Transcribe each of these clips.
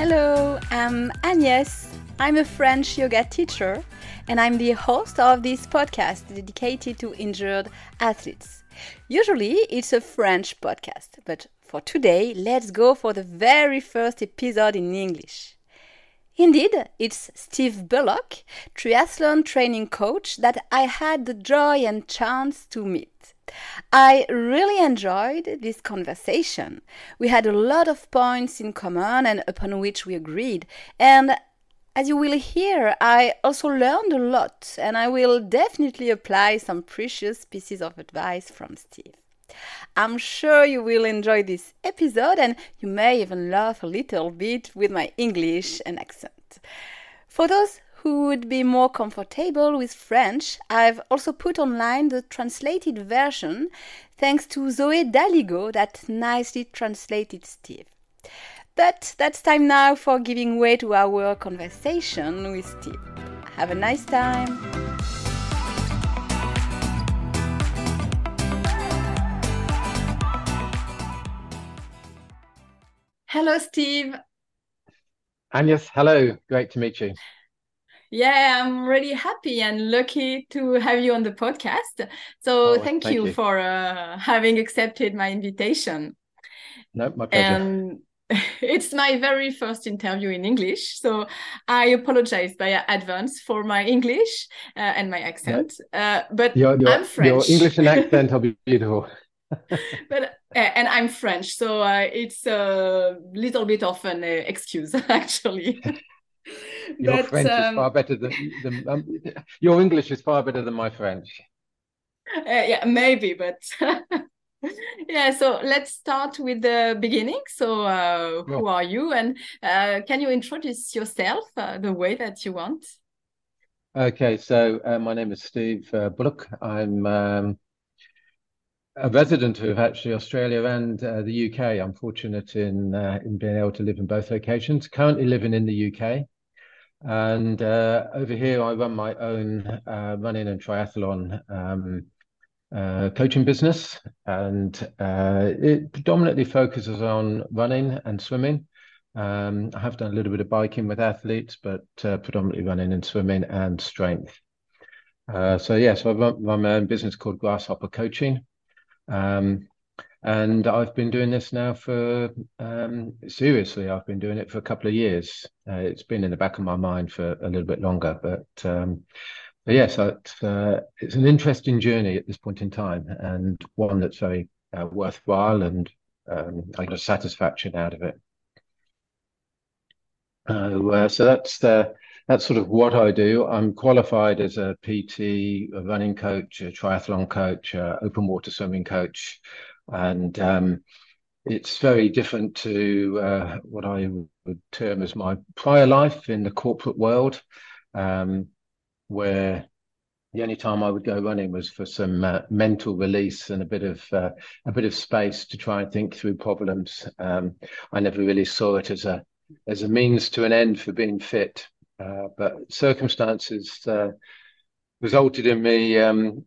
Hello, I'm Agnès. I'm a French yoga teacher and I'm the host of this podcast dedicated to injured athletes. Usually it's a French podcast, but for today, let's go for the very first episode in English. Indeed, it's Steve Bullock, triathlon training coach, that I had the joy and chance to meet. I really enjoyed this conversation. We had a lot of points in common and upon which we agreed. And as you will hear, I also learned a lot, and I will definitely apply some precious pieces of advice from Steve. I'm sure you will enjoy this episode and you may even laugh a little bit with my English and accent. For those who would be more comfortable with French, I've also put online the translated version thanks to Zoé Daligault that nicely translated Steve. But that's time now for giving way to our conversation with Steve. Have a nice time! Hello, Steve. Agnes, hello. Great to meet you. Yeah, I'm really happy and lucky to have you on the podcast. So oh, thank, thank you, you, for uh, having accepted my invitation. No, my pleasure. And it's my very first interview in English, so I apologize by advance for my English uh, and my accent. Uh, but your, your, I'm French. Your English and accent are beautiful. but uh, and I'm French, so uh, it's a little bit of an uh, excuse actually. Your but, French um, is far better than, than um, your English is far better than my French. Uh, yeah, maybe, but yeah. So let's start with the beginning. So, uh, who are you, and uh, can you introduce yourself uh, the way that you want? Okay, so uh, my name is Steve uh, Bullock. I'm um, a resident of actually Australia and uh, the UK. I'm fortunate in uh, in being able to live in both locations. Currently living in the UK. And uh, over here, I run my own uh, running and triathlon um, uh, coaching business, and uh, it predominantly focuses on running and swimming. Um, I have done a little bit of biking with athletes, but uh, predominantly running and swimming and strength. Uh, so yes, yeah, so I run, run, my own business called Grasshopper Coaching. Um, and I've been doing this now for um, seriously. I've been doing it for a couple of years. Uh, it's been in the back of my mind for a little bit longer, but, um, but yes, it's, uh, it's an interesting journey at this point in time, and one that's very uh, worthwhile, and um, I get a satisfaction out of it. Uh, so that's that's sort of what I do. I'm qualified as a PT, a running coach, a triathlon coach, a open water swimming coach and um, it's very different to uh, what I would term as my prior life in the corporate world, um, where the only time I would go running was for some uh, mental release and a bit of uh, a bit of space to try and think through problems. Um, I never really saw it as a as a means to an end for being fit, uh, but circumstances uh, resulted in me um,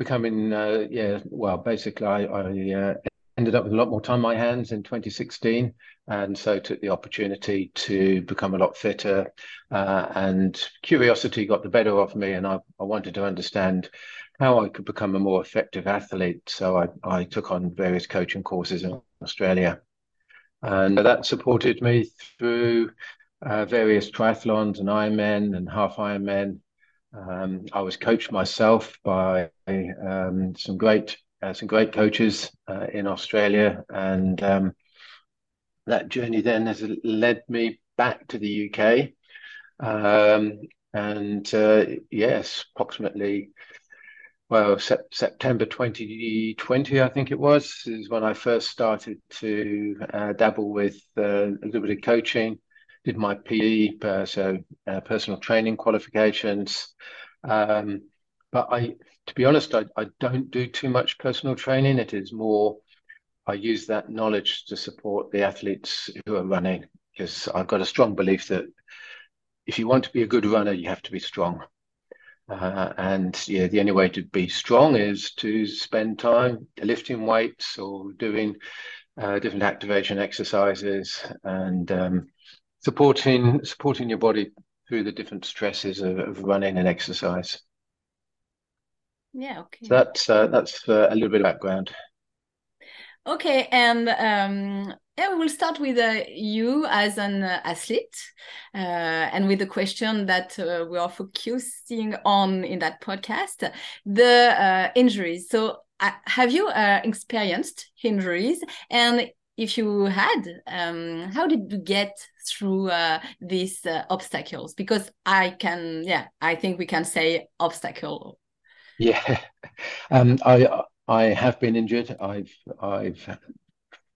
becoming uh, yeah well basically i, I uh, ended up with a lot more time on my hands in 2016 and so took the opportunity to become a lot fitter uh, and curiosity got the better of me and I, I wanted to understand how I could become a more effective athlete so I, I took on various coaching courses in Australia. And that supported me through uh, various triathlons and Ironmen and half Ironmen um, I was coached myself by um, some great uh, some great coaches uh, in Australia, and um, that journey then has led me back to the UK. Um, and uh, yes, approximately well sep- September 2020, I think it was, is when I first started to uh, dabble with uh, a little bit of coaching did my PE, uh, so uh, personal training qualifications. Um, but I, to be honest, I, I don't do too much personal training. It is more, I use that knowledge to support the athletes who are running because I've got a strong belief that if you want to be a good runner, you have to be strong. Uh, and yeah, the only way to be strong is to spend time lifting weights or doing uh, different activation exercises and um, supporting supporting your body through the different stresses of, of running and exercise. Yeah, okay. So that's uh, that's uh, a little bit of background. Okay, and um, yeah, we will start with uh, you as an uh, athlete, uh, and with the question that uh, we are focusing on in that podcast, the injuries. So, have you experienced injuries, and if you had, um, how did you get through uh, these uh, obstacles? Because I can, yeah, I think we can say obstacle. Yeah, um, I I have been injured. I've I've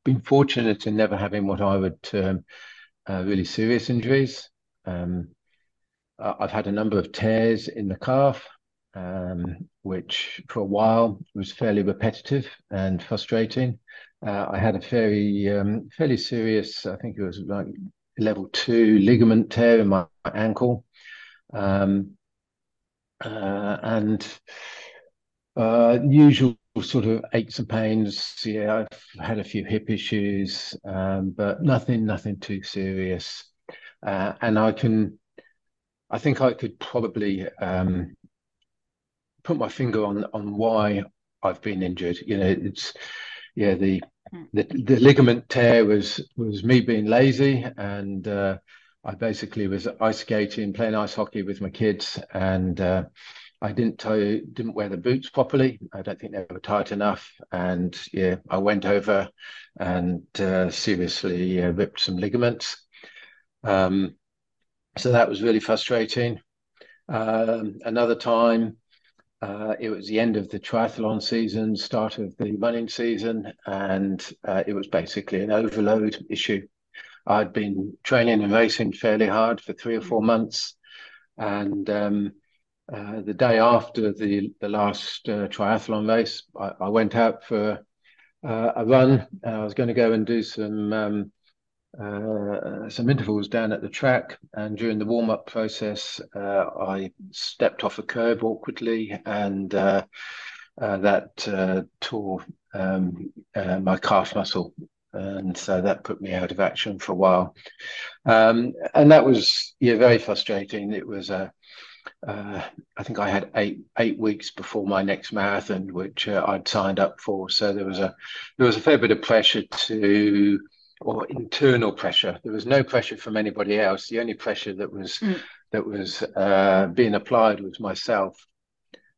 been fortunate in never having what I would term uh, really serious injuries. Um, I've had a number of tears in the calf, um, which for a while was fairly repetitive and frustrating. Uh, I had a fairly um, fairly serious, I think it was like level two ligament tear in my ankle, um, uh, and uh, usual sort of aches and pains. Yeah, I've had a few hip issues, um, but nothing nothing too serious. Uh, and I can, I think I could probably um, put my finger on on why I've been injured. You know, it's yeah the the, the ligament tear was was me being lazy and uh, I basically was ice skating, playing ice hockey with my kids, and uh, I didn't tie, didn't wear the boots properly. I don't think they were tight enough, and yeah, I went over and uh, seriously uh, ripped some ligaments. Um, so that was really frustrating. Um, another time, uh, it was the end of the triathlon season, start of the running season, and uh, it was basically an overload issue. I'd been training and racing fairly hard for three or four months, and um, uh, the day after the the last uh, triathlon race, I, I, went out for uh, a run. I was going to go and do some um, uh, some intervals down at the track, and during the warm up process, uh, I stepped off a curb awkwardly, and uh, uh that uh, tore um, my calf muscle, and so that put me out of action for a while. Um, and that was yeah very frustrating. It was a I think I had eight eight weeks before my next marathon, which I'd signed up for. So there was a there was a fair bit of pressure to or internal pressure. There was no pressure from anybody else. The only pressure that was mm. that was uh, being applied was myself.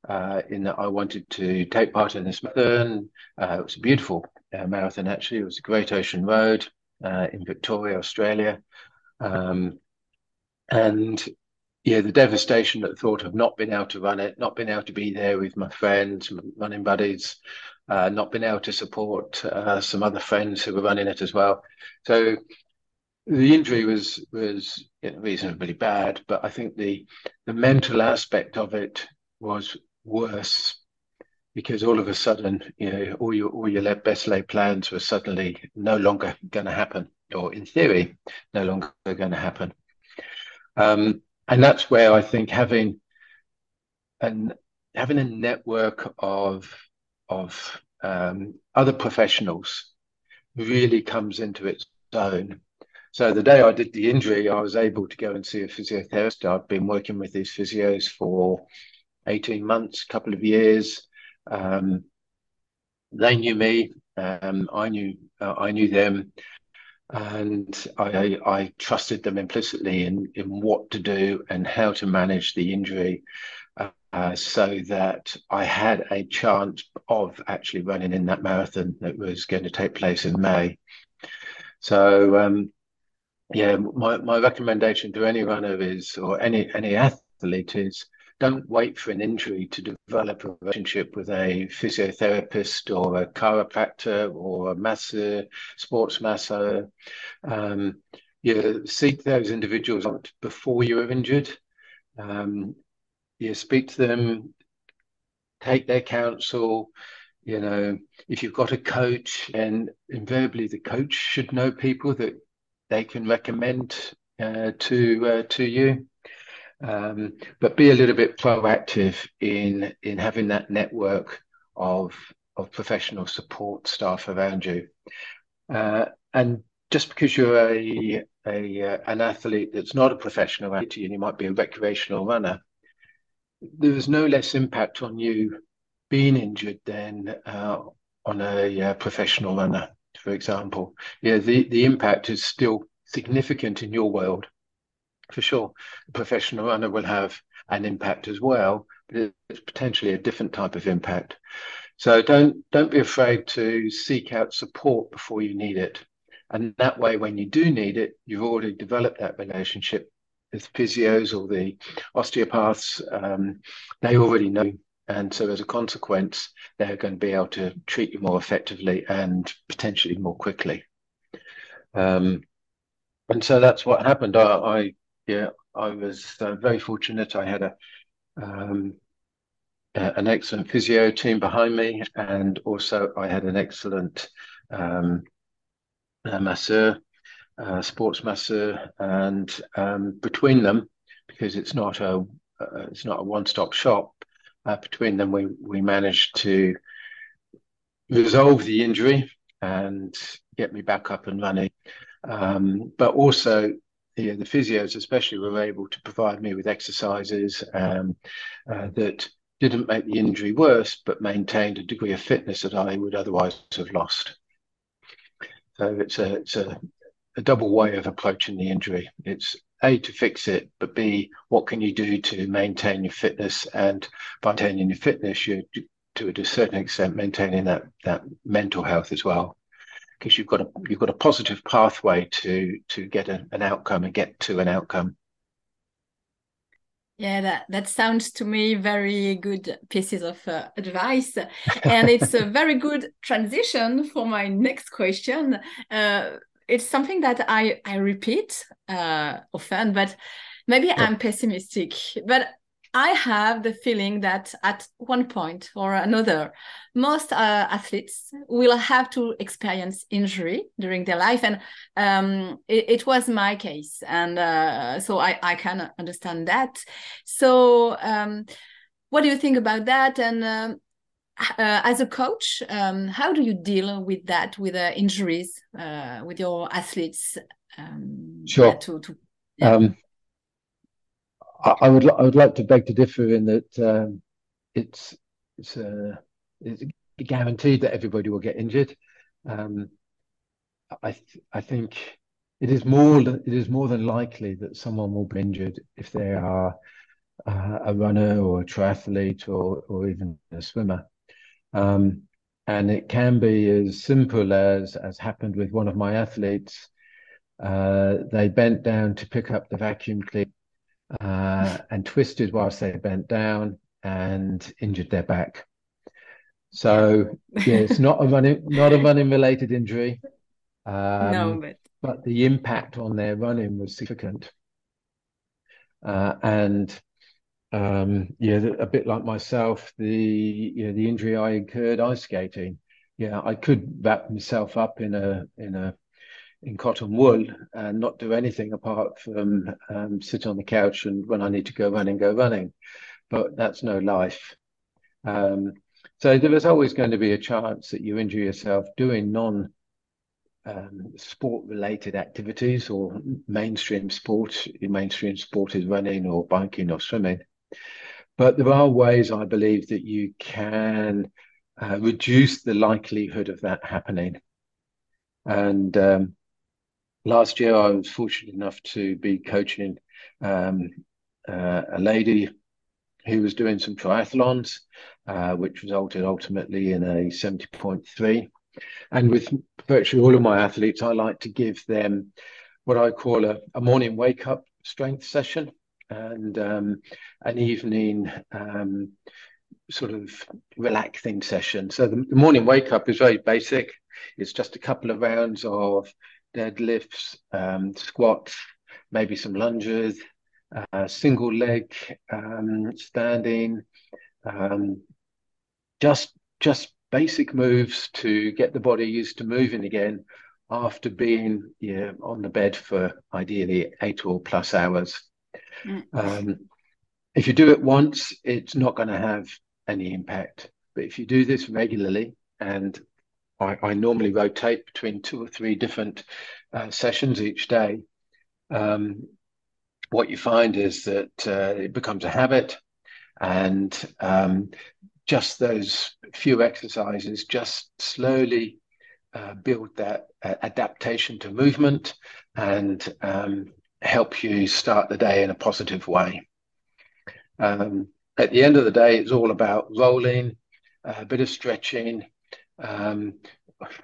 Uh, in that I wanted to take part in this marathon. Uh, it was a beautiful uh, marathon, actually. It was a Great Ocean Road uh, in Victoria, Australia. Um, and yeah, the devastation at the thought of not being able to run it, not being able to be there with my friends, my running buddies, uh, not been able to support uh, some other friends who were running it as well. So the injury was was you know, reasonably bad, but I think the the mental aspect of it was worse because all of a sudden, you know, all your all your best laid plans were suddenly no longer going to happen, or in theory, no longer going to happen. Um, and that's where I think having an having a network of of um, other professionals really comes into its own. So the day I did the injury, I was able to go and see a physiotherapist. I've been working with these physios for 18 months, a couple of years. Um, they knew me. Um, I knew uh, I knew them, and I, I trusted them implicitly in in what to do and how to manage the injury. Uh, so that I had a chance of actually running in that marathon that was going to take place in May. So, um, yeah, my, my recommendation to any runner is, or any any athlete is, don't wait for an injury to develop a relationship with a physiotherapist or a chiropractor or a masseur, sports masseur. Um, you seek those individuals out before you are injured. Um, you speak to them, take their counsel. You know, if you've got a coach, and invariably the coach should know people that they can recommend uh, to uh, to you. Um, but be a little bit proactive in in having that network of of professional support staff around you, uh, and just because you're a, a uh, an athlete that's not a professional athlete and you might be a recreational runner, there's no less impact on you being injured than uh, on a uh, professional runner, for example. Yeah, the, the impact is still significant in your world, for sure. A professional runner will have an impact as well, but it's potentially a different type of impact. So don't don't be afraid to seek out support before you need it. And that way, when you do need it, you've already developed that relationship. The physios or the osteopaths, um, they already know. And so, as a consequence, they're going to be able to treat you more effectively and potentially more quickly. Um, and so that's what happened. I, I yeah, I was uh, very fortunate. I had a um, an excellent physio team behind me, and also I had an excellent um, uh, masseur, uh, sports masseur, and um, between them, because it's not a uh, it's not a one stop shop. Uh, between them, we we managed to resolve the injury and get me back up and running. Um, but also, yeah, the physios especially were able to provide me with exercises um, uh, that didn't make the injury worse, but maintained a degree of fitness that I would otherwise have lost. So it's a it's a, a double way of approaching the injury. It's a to fix it, but b what can you do to maintain your fitness? And by maintaining your fitness, you're to a certain extent maintaining that that mental health as well, because you've got a you've got a positive pathway to to get a, an outcome and get to an outcome. Yeah, that, that sounds to me very good pieces of uh, advice. And it's a very good transition for my next question. Uh, it's something that I, I repeat uh, often, but maybe yeah. I'm pessimistic. But I have the feeling that at one point or another, most uh, athletes will have to experience injury during their life. And um, it, it, was my case. And uh, so I, I can understand that. So, um, what do you think about that? And um, uh, as a coach, um, how do you deal with that, with uh, injuries, uh, with your athletes? Um, sure. To, to, yeah. Um, I, would I would like to beg to differ in that um, it's it's, uh, it's guaranteed that everybody will get injured. Um, I th- I think it is more it is more than likely that someone will be injured if they are uh, a runner or a triathlete or or even a swimmer. Um, and it can be as simple as as happened with one of my athletes. Uh, they bent down to pick up the vacuum cleaner uh, and twisted whilst they bent down and injured their back. So yeah, it's not a running not a running related injury. Um, no, but... but the impact on their running was significant. Uh, and um, yeah, a bit like myself, the you know, the injury I incurred ice skating. Yeah, I could wrap myself up in a in a in cotton wool and not do anything apart from um, sit on the couch and when I need to go running, go running. But that's no life. Um, so there is always going to be a chance that you injure yourself doing non um, sport related activities or mainstream sport. Mainstream sport is running or biking or swimming. But there are ways, I believe, that you can uh, reduce the likelihood of that happening. And um, last year, I was fortunate enough to be coaching um, uh, a lady who was doing some triathlons, uh, which resulted ultimately in a 70.3. And with virtually all of my athletes, I like to give them what I call a, a morning wake up strength session and um, an evening um, sort of relaxing session. So the, the morning wake up is very basic. It's just a couple of rounds of deadlifts, um, squats, maybe some lunges, uh, single leg um, standing, um, just just basic moves to get the body used to moving again after being yeah, on the bed for ideally eight or plus hours. Mm. Um, if you do it once, it's not going to have any impact. But if you do this regularly and I, I, normally rotate between two or three different uh, sessions each day. Um, what you find is that uh, it becomes a habit, and um, just those few exercises just slowly uh, build that uh, adaptation to movement and um, help you start the day in a positive way. Um, at the end of the day, it's all about rolling, a bit of stretching, um,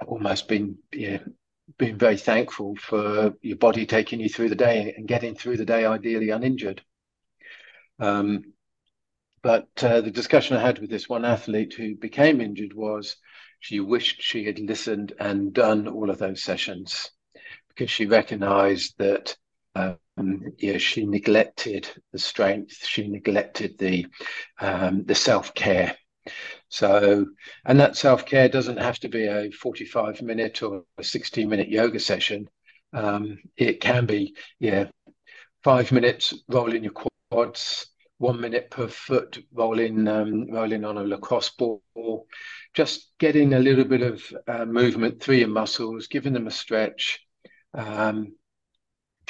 almost being yeah, being very thankful for your body taking you through the day and getting through the day ideally uninjured. Um, but uh, the discussion I had with this one athlete who became injured was she wished she had listened and done all of those sessions because she recognized that um, yeah, she neglected the strength, she neglected the um, the self care. So, and that self care doesn't have to be a 45 minute or a 60 minute yoga session. Um, it can be, yeah, five minutes rolling your quads, one minute per foot rolling um, rolling on a lacrosse ball, just getting a little bit of uh, movement through your muscles, giving them a stretch, um,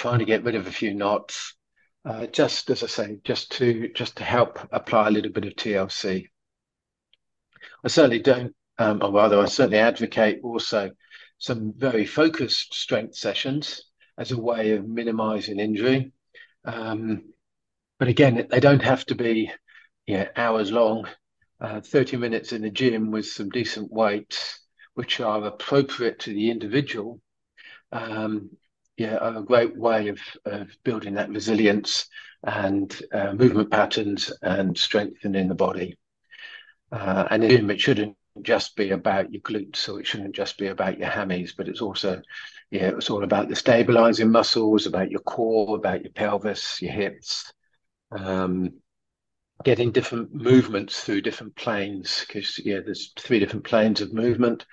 trying to get rid of a few knots. Uh, just as I say, just to just to help apply a little bit of TLC. I certainly don't, um, or rather, I certainly advocate also some very focused strength sessions as a way of minimizing injury. Um, but again, they don't have to be yeah, hours long. Uh, 30 minutes in the gym with some decent weights, which are appropriate to the individual, um, yeah, a great way of, of building that resilience and uh, movement patterns and strengthening the body. Uh, and it shouldn't just be about your glutes or it shouldn't just be about your hammies, but it's also, yeah, it's all about the stabilizing muscles, about your core, about your pelvis, your hips, um, getting different movements through different planes because yeah there's three different planes of movement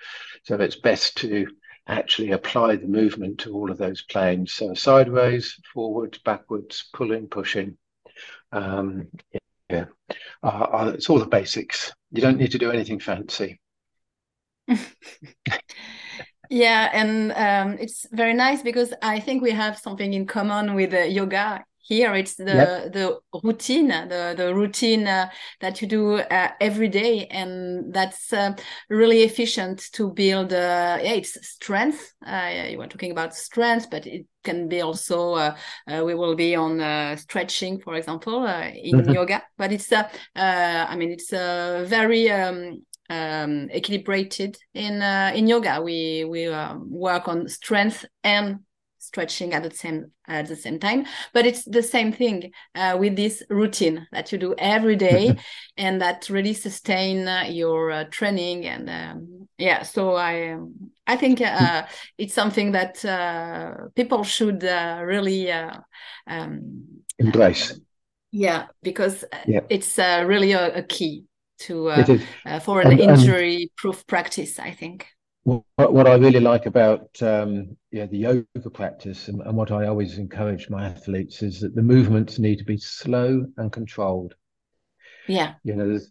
so it's best to actually apply the movement to all of those planes. So sideways forwards, backwards pulling pushing. Um, yeah. Uh, uh, it's all the basics. You don't need to do anything fancy. Yeah and um, it's very nice because i think we have something in common with uh, yoga here it's the yep. the routine the the routine uh, that you do uh, every day and that's uh, really efficient to build uh, yeah it's strength uh, you were talking about strength but it can be also uh, we will be on stretching for example in mm -hmm. yoga but it's i mean it's very um, um, equilibrated in in yoga we we work on strength and stretching at the same at the same time. But it's the same thing uh, with this routine that you do every day and that really sustain uh, your uh, training and um, yeah so i i think uh, it's something that uh, people should uh, really um, embrace. Yeah because yeah. it's really a, a, key to for an injury proof practice i think what, what I really like about um, yeah the yoga practice and, and, what I always encourage my athletes is that the movements need to be slow and controlled. Yeah, you know, there's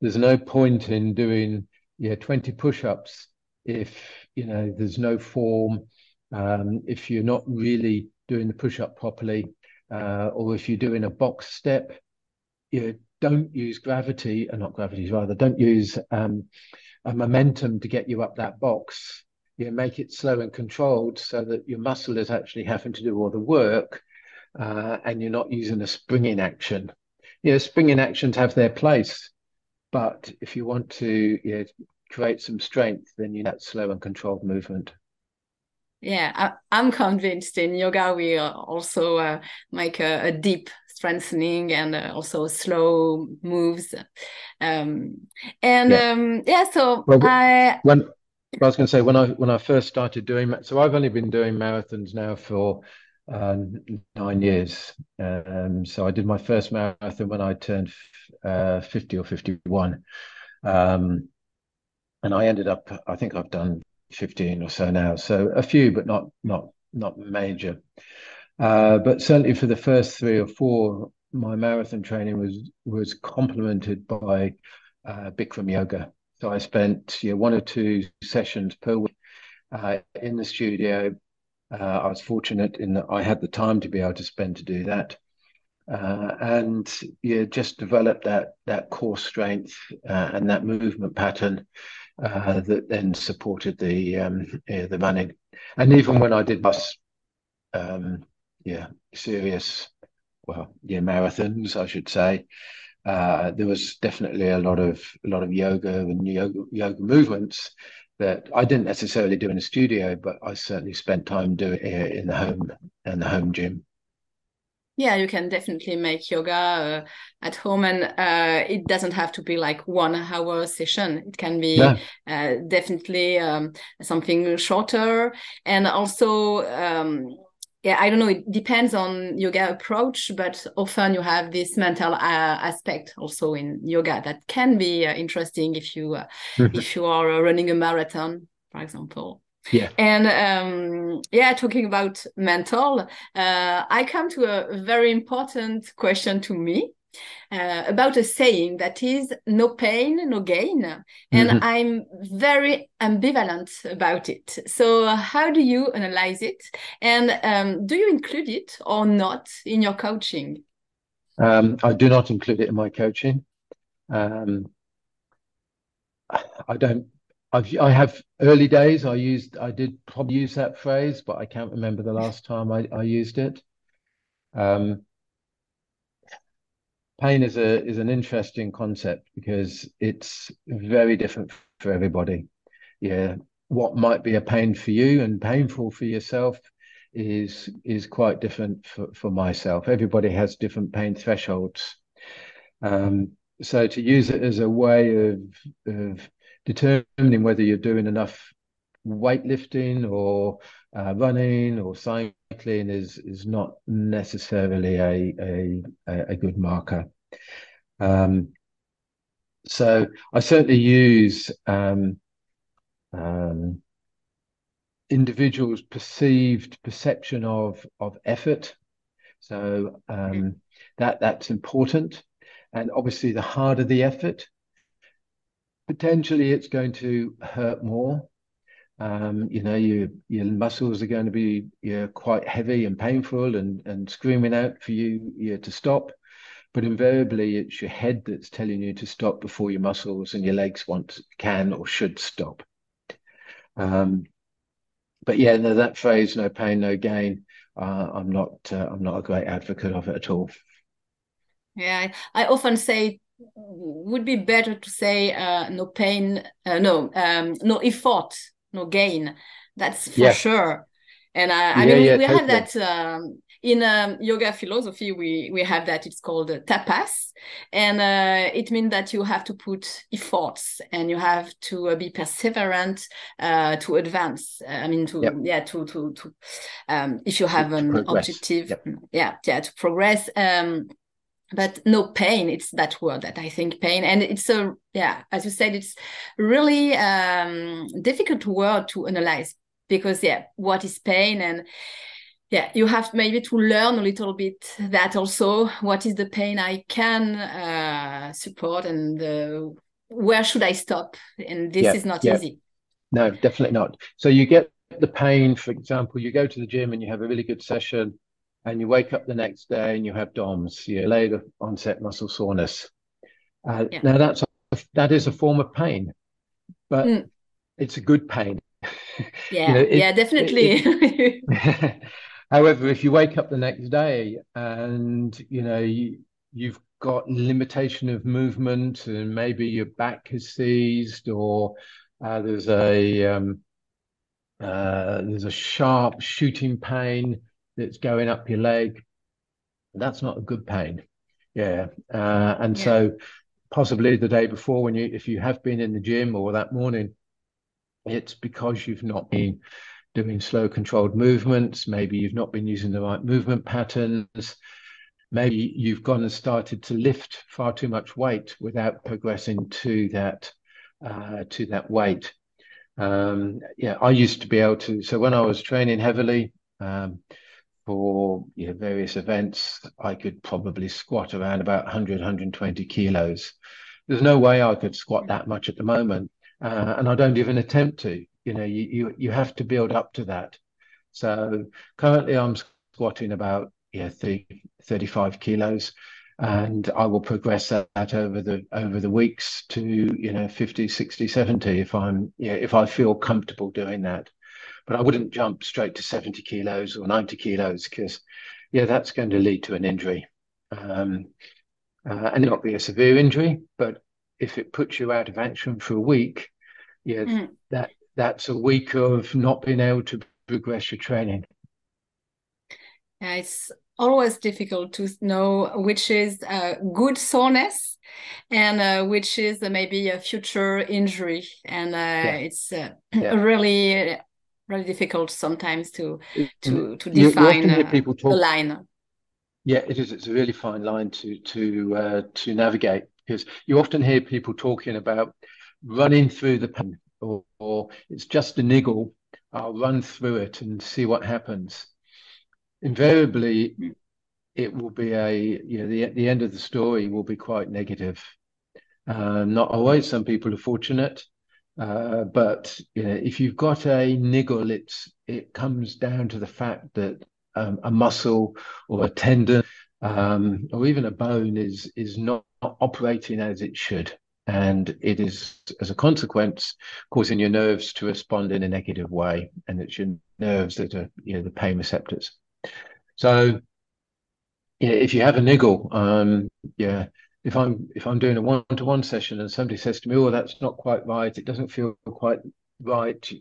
there's no point in doing yeah 20 push-ups if you know there's no form, um, if you're not really doing the push-up properly, uh, or if you're doing a box step, you don't use gravity, or uh, not gravity rather, don't use um, a momentum to get you up that box. You know, make it slow and controlled so that your muscle is actually having to do all the work, uh, and you're not using a springing action. You know, springing actions have their place, but if you want to you know, create some strength, then you need that slow and controlled movement. Yeah, I, am convinced in yoga we also uh, make a, a, deep strengthening and uh, also slow moves. Um, and yeah, um, yeah so well, I when I was going to say when I when I first started doing so I've only been doing marathons now for um, nine years. Um, so I did my first marathon when I turned uh, 50 or 51. Um, and I ended up, I think I've done 15 or so now. So a few, but not not not major. Uh, but certainly for the first three or four, my marathon training was was complemented by uh, Bikram yoga. So I spent yeah, one or two sessions per week uh, in the studio. Uh, I was fortunate in that I had the time to be able to spend to do that. Uh, and yeah, just develop that that core strength and that movement pattern uh, that then supported the um, yeah, the running. And even when I did bus, um, yeah, serious, well, yeah, marathons, I should say, uh, there was definitely a lot of a lot of yoga and yoga, yoga movements that I didn't necessarily do in a studio, but I certainly spent time doing it in the home and the home gym. Yeah, you can definitely make yoga uh, at home, and uh, it doesn't have to be like one hour session. It can be uh, definitely um, something shorter, and also. Um, yeah, I don't know. It depends on yoga approach, but often you have this mental uh, aspect also in yoga that can be uh, interesting if you uh, mm-hmm. if you are running a marathon, for example. Yeah. And um, yeah, talking about mental, uh, I come to a very important question to me. Uh, about a saying that is no pain, no gain. And mm-hmm. I'm very ambivalent about it. So, how do you analyze it? And um, do you include it or not in your coaching? Um, I do not include it in my coaching. Um, I don't I've I have early days. I used I did probably use that phrase, but I can't remember the last time I, I used it. Um, pain is a is an interesting concept because it's very different for everybody. Yeah, what might be a pain for you and painful for yourself is is quite different for, for myself. Everybody has different pain thresholds. Um, so to use it as a way of of determining whether you're doing enough weightlifting or uh, running or cycling is is not necessarily a a, a good marker. Um, so I certainly use um, um, individuals' perceived perception of of effort. So um, that that's important, and obviously the harder the effort, potentially it's going to hurt more. Um, you know, your your muscles are going to be quite heavy and painful and and screaming out for you, to stop. But invariably, it's your head that's telling you to stop before your muscles and your legs want can or should stop. Um, but yeah, no, that phrase "no pain, no gain." Uh, I'm not. Uh, I'm not a great advocate of it at all. Yeah, I, I often say would be better to say uh, no pain, uh, no um, no effort, no gain. That's for yeah. sure. And uh, I mean, yeah, we, totally. have that um, in um, yoga philosophy. We we have that. It's called tapas, and uh, it means that you have to put efforts and you have to uh, be perseverant uh, to advance. I mean, to yep. yeah, to to to um, if you have to, an objective, yep. yeah, yeah, to progress. Um, but no pain it's that word that i think pain. And it's a yeah as you said it's really um difficult word to analyze because yeah what is pain? And yeah you have maybe to learn a little bit that also. What is the pain i can uh, support and uh, where should i stop? And this yeah, is not yeah. easy. No definitely not. So you get the pain for example you go to the gym and you have a really good session and you wake up the next day and you have DOMS, you late onset muscle soreness. Uh, yeah. Now that's a, that is a form of pain, but mm. it's a good pain. Yeah, you know, it, yeah, definitely. It, it, however, if you wake up the next day and you know you, you've got limitation of movement and maybe your back has seized or uh, there's a um, uh, there's a sharp shooting pain that's going up your leg, that's not a good pain. Yeah. Uh, and yeah. so possibly the day before when you if you have been in the gym or that morning, it's because you've not been doing slow controlled movements, maybe you've not been using the right movement patterns. Maybe you've gone and started to lift far too much weight without progressing to that uh, to that weight. Um, yeah, I used to be able to. So when I was training heavily, um, for you know, various events, I could probably squat around about 100, 120 kilos. there's no way I could squat that much at the moment, uh, and I don't even attempt to. You know, you, you you have to build up to that. So currently, I'm squatting about yeah 30, 35 kilos, and I will progress that, that over the over the weeks to you know 50, 60, 70 if I'm yeah if I feel comfortable doing that. But I wouldn't jump straight to 70 kilos or 90 kilos because yeah that's going to lead to an injury. Um, uh, and it not be a severe injury, but if it puts you out of action for a week, yeah, mm. that that's a week of not being able to progress your training. Yeah, it's always difficult to know which is uh, good soreness and uh, which is uh, maybe a future injury, and uh, yeah. it's uh, yeah. really really difficult sometimes to to to define you, people talk, the line. Yeah, it is. It's a really fine line to to uh, to navigate because you often hear people talking about running through the pain, or, or it's just a niggle. I'll run through it and see what happens. Invariably, it will be a you know the the end of the story will be quite negative. Uh, not always. Some people are fortunate, uh, but you know if you've got a niggle, it's it comes down to the fact that um, a muscle or a tendon um, or even a bone is is not operating as it should. And it is as a consequence causing your nerves to respond in a negative way. And it's your nerves that are you know the pain receptors. So if you have a niggle um, yeah if i'm if i'm doing a one-to-one session and somebody says to me oh that's not quite right it doesn't feel quite right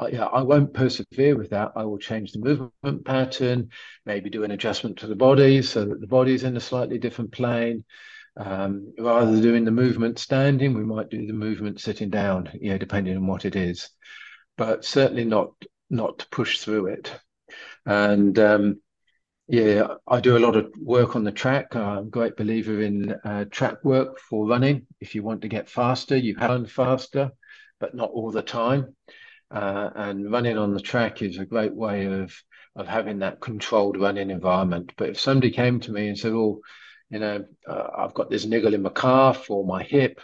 I, yeah, I won't persevere with that. I will change the movement pattern, maybe do an adjustment to the body so that the body's in a slightly different plane. Um, rather than doing the movement standing, we might do the movement sitting down, you know, depending on what it is, but certainly not not to push through it. And um, yeah, I do a lot of work on the track. I'm a great believer in uh, track work for running. If you want to get faster, you run faster, but not all the time. Uh, and running on the track is a great way of of having that controlled running environment. But if somebody came to me and said, "Oh, you know, uh, I've got this niggle in my calf or my hip,"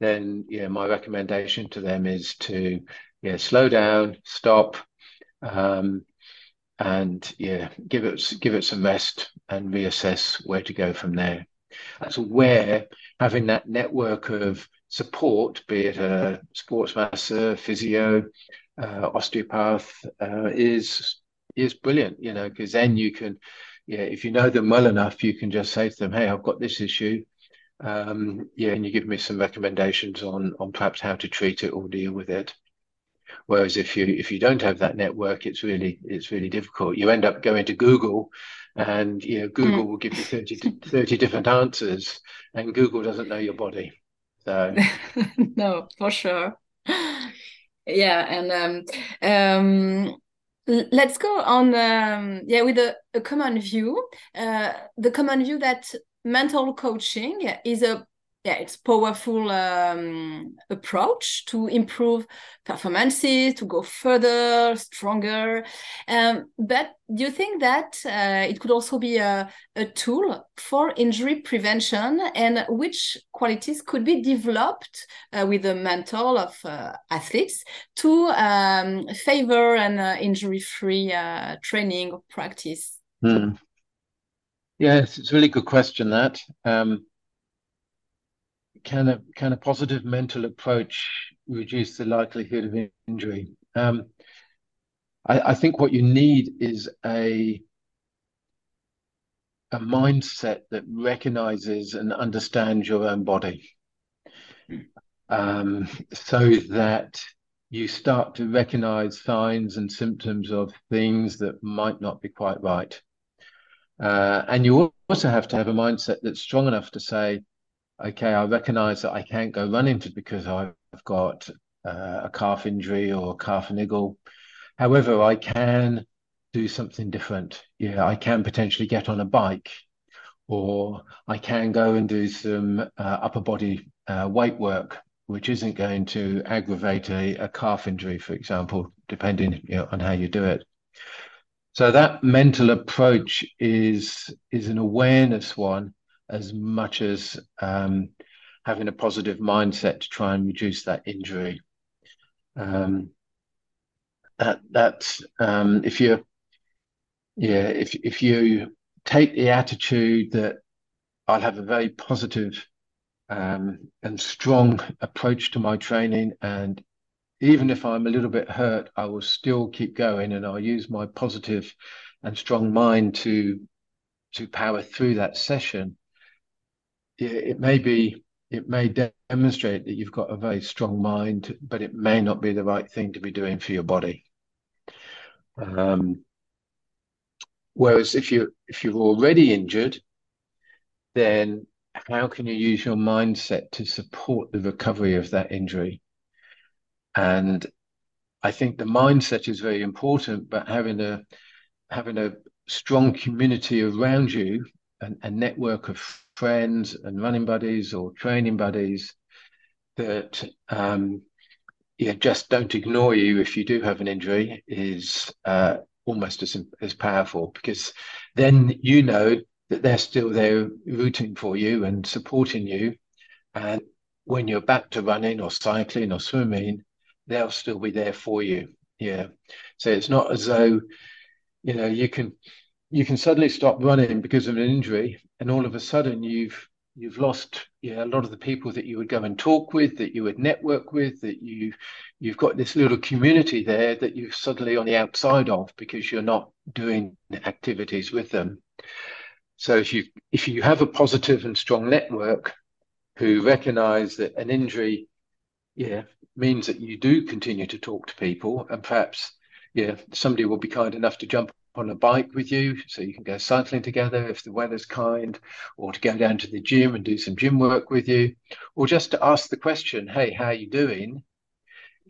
then yeah, my recommendation to them is to yeah slow down, stop, um, and yeah give it give it some rest and reassess where to go from there. That's where having that network of support, be it a sports masseur, physio, uh, osteopath, uh, is is brilliant. You know, because then you can, yeah, if you know them well enough, you can just say to them, "Hey, I've got this issue." Um, yeah, and you give me some recommendations on on perhaps how to treat it or deal with it. Whereas if you if you don't have that network, it's really it's really difficult. You end up going to Google, and you know Google mm. will give you 30, 30 different answers, and Google doesn't know your body. So no, for sure. Yeah, and um, um, let's go on. Um, yeah, with a, a common view, uh, the common view that mental coaching is a yeah, it's powerful um, approach to improve performances, to go further, stronger. Um, but do you think that uh, it could also be a, a tool for injury prevention, and which qualities could be developed uh, with the mental of uh, athletes to um, favor an uh, injury-free uh, training or practice? Hmm. Yes, it's a really good question. That. Um, can a can a positive mental approach reduce the likelihood of injury? Um, I, I think what you need is a a mindset that recognizes and understands your own body, um, so that you start to recognize signs and symptoms of things that might not be quite right. Uh, and you also have to have a mindset that's strong enough to say, okay, I recognize that I can't go running because I've got uh, a calf injury or a calf niggle. However, I can do something different. Yeah, I can potentially get on a bike or I can go and do some uh, upper body uh, weight work, which isn't going to aggravate a, a calf injury, for example, depending you know, on how you do it. So that mental approach is is an awareness one as much as um, having a positive mindset to try and reduce that injury. Um, that that's um, if you yeah if if you take the attitude that I'll have a very positive um, and strong approach to my training and even if I'm a little bit hurt, I will still keep going and I'll use my positive and strong mind to to power through that session. It, may be it may demonstrate that you've got a very strong mind, but it may not be the right thing to be doing for your body. Um, whereas if you if you're already injured, then how can you use your mindset to support the recovery of that injury? And I think the mindset is very important, but having a having a strong community around you, and a network of friends and running buddies or training buddies that um, yeah just don't ignore you if you do have an injury is uh, almost as as powerful because then you know that they're still there rooting for you and supporting you and when you're back to running or cycling or swimming they'll still be there for you. Yeah. So it's not as though, you know, you can you can suddenly stop running because of an injury, and all of a sudden you've you've lost yeah, a lot of the people that you would go and talk with, that you would network with, that you you've got this little community there that you're suddenly on the outside of because you're not doing activities with them. So if you if you have a positive and strong network who recognize that an injury yeah means that you do continue to talk to people and perhaps yeah somebody will be kind enough to jump on a bike with you so you can go cycling together if the weather's kind or to go down to the gym and do some gym work with you or just to ask the question hey how are you doing?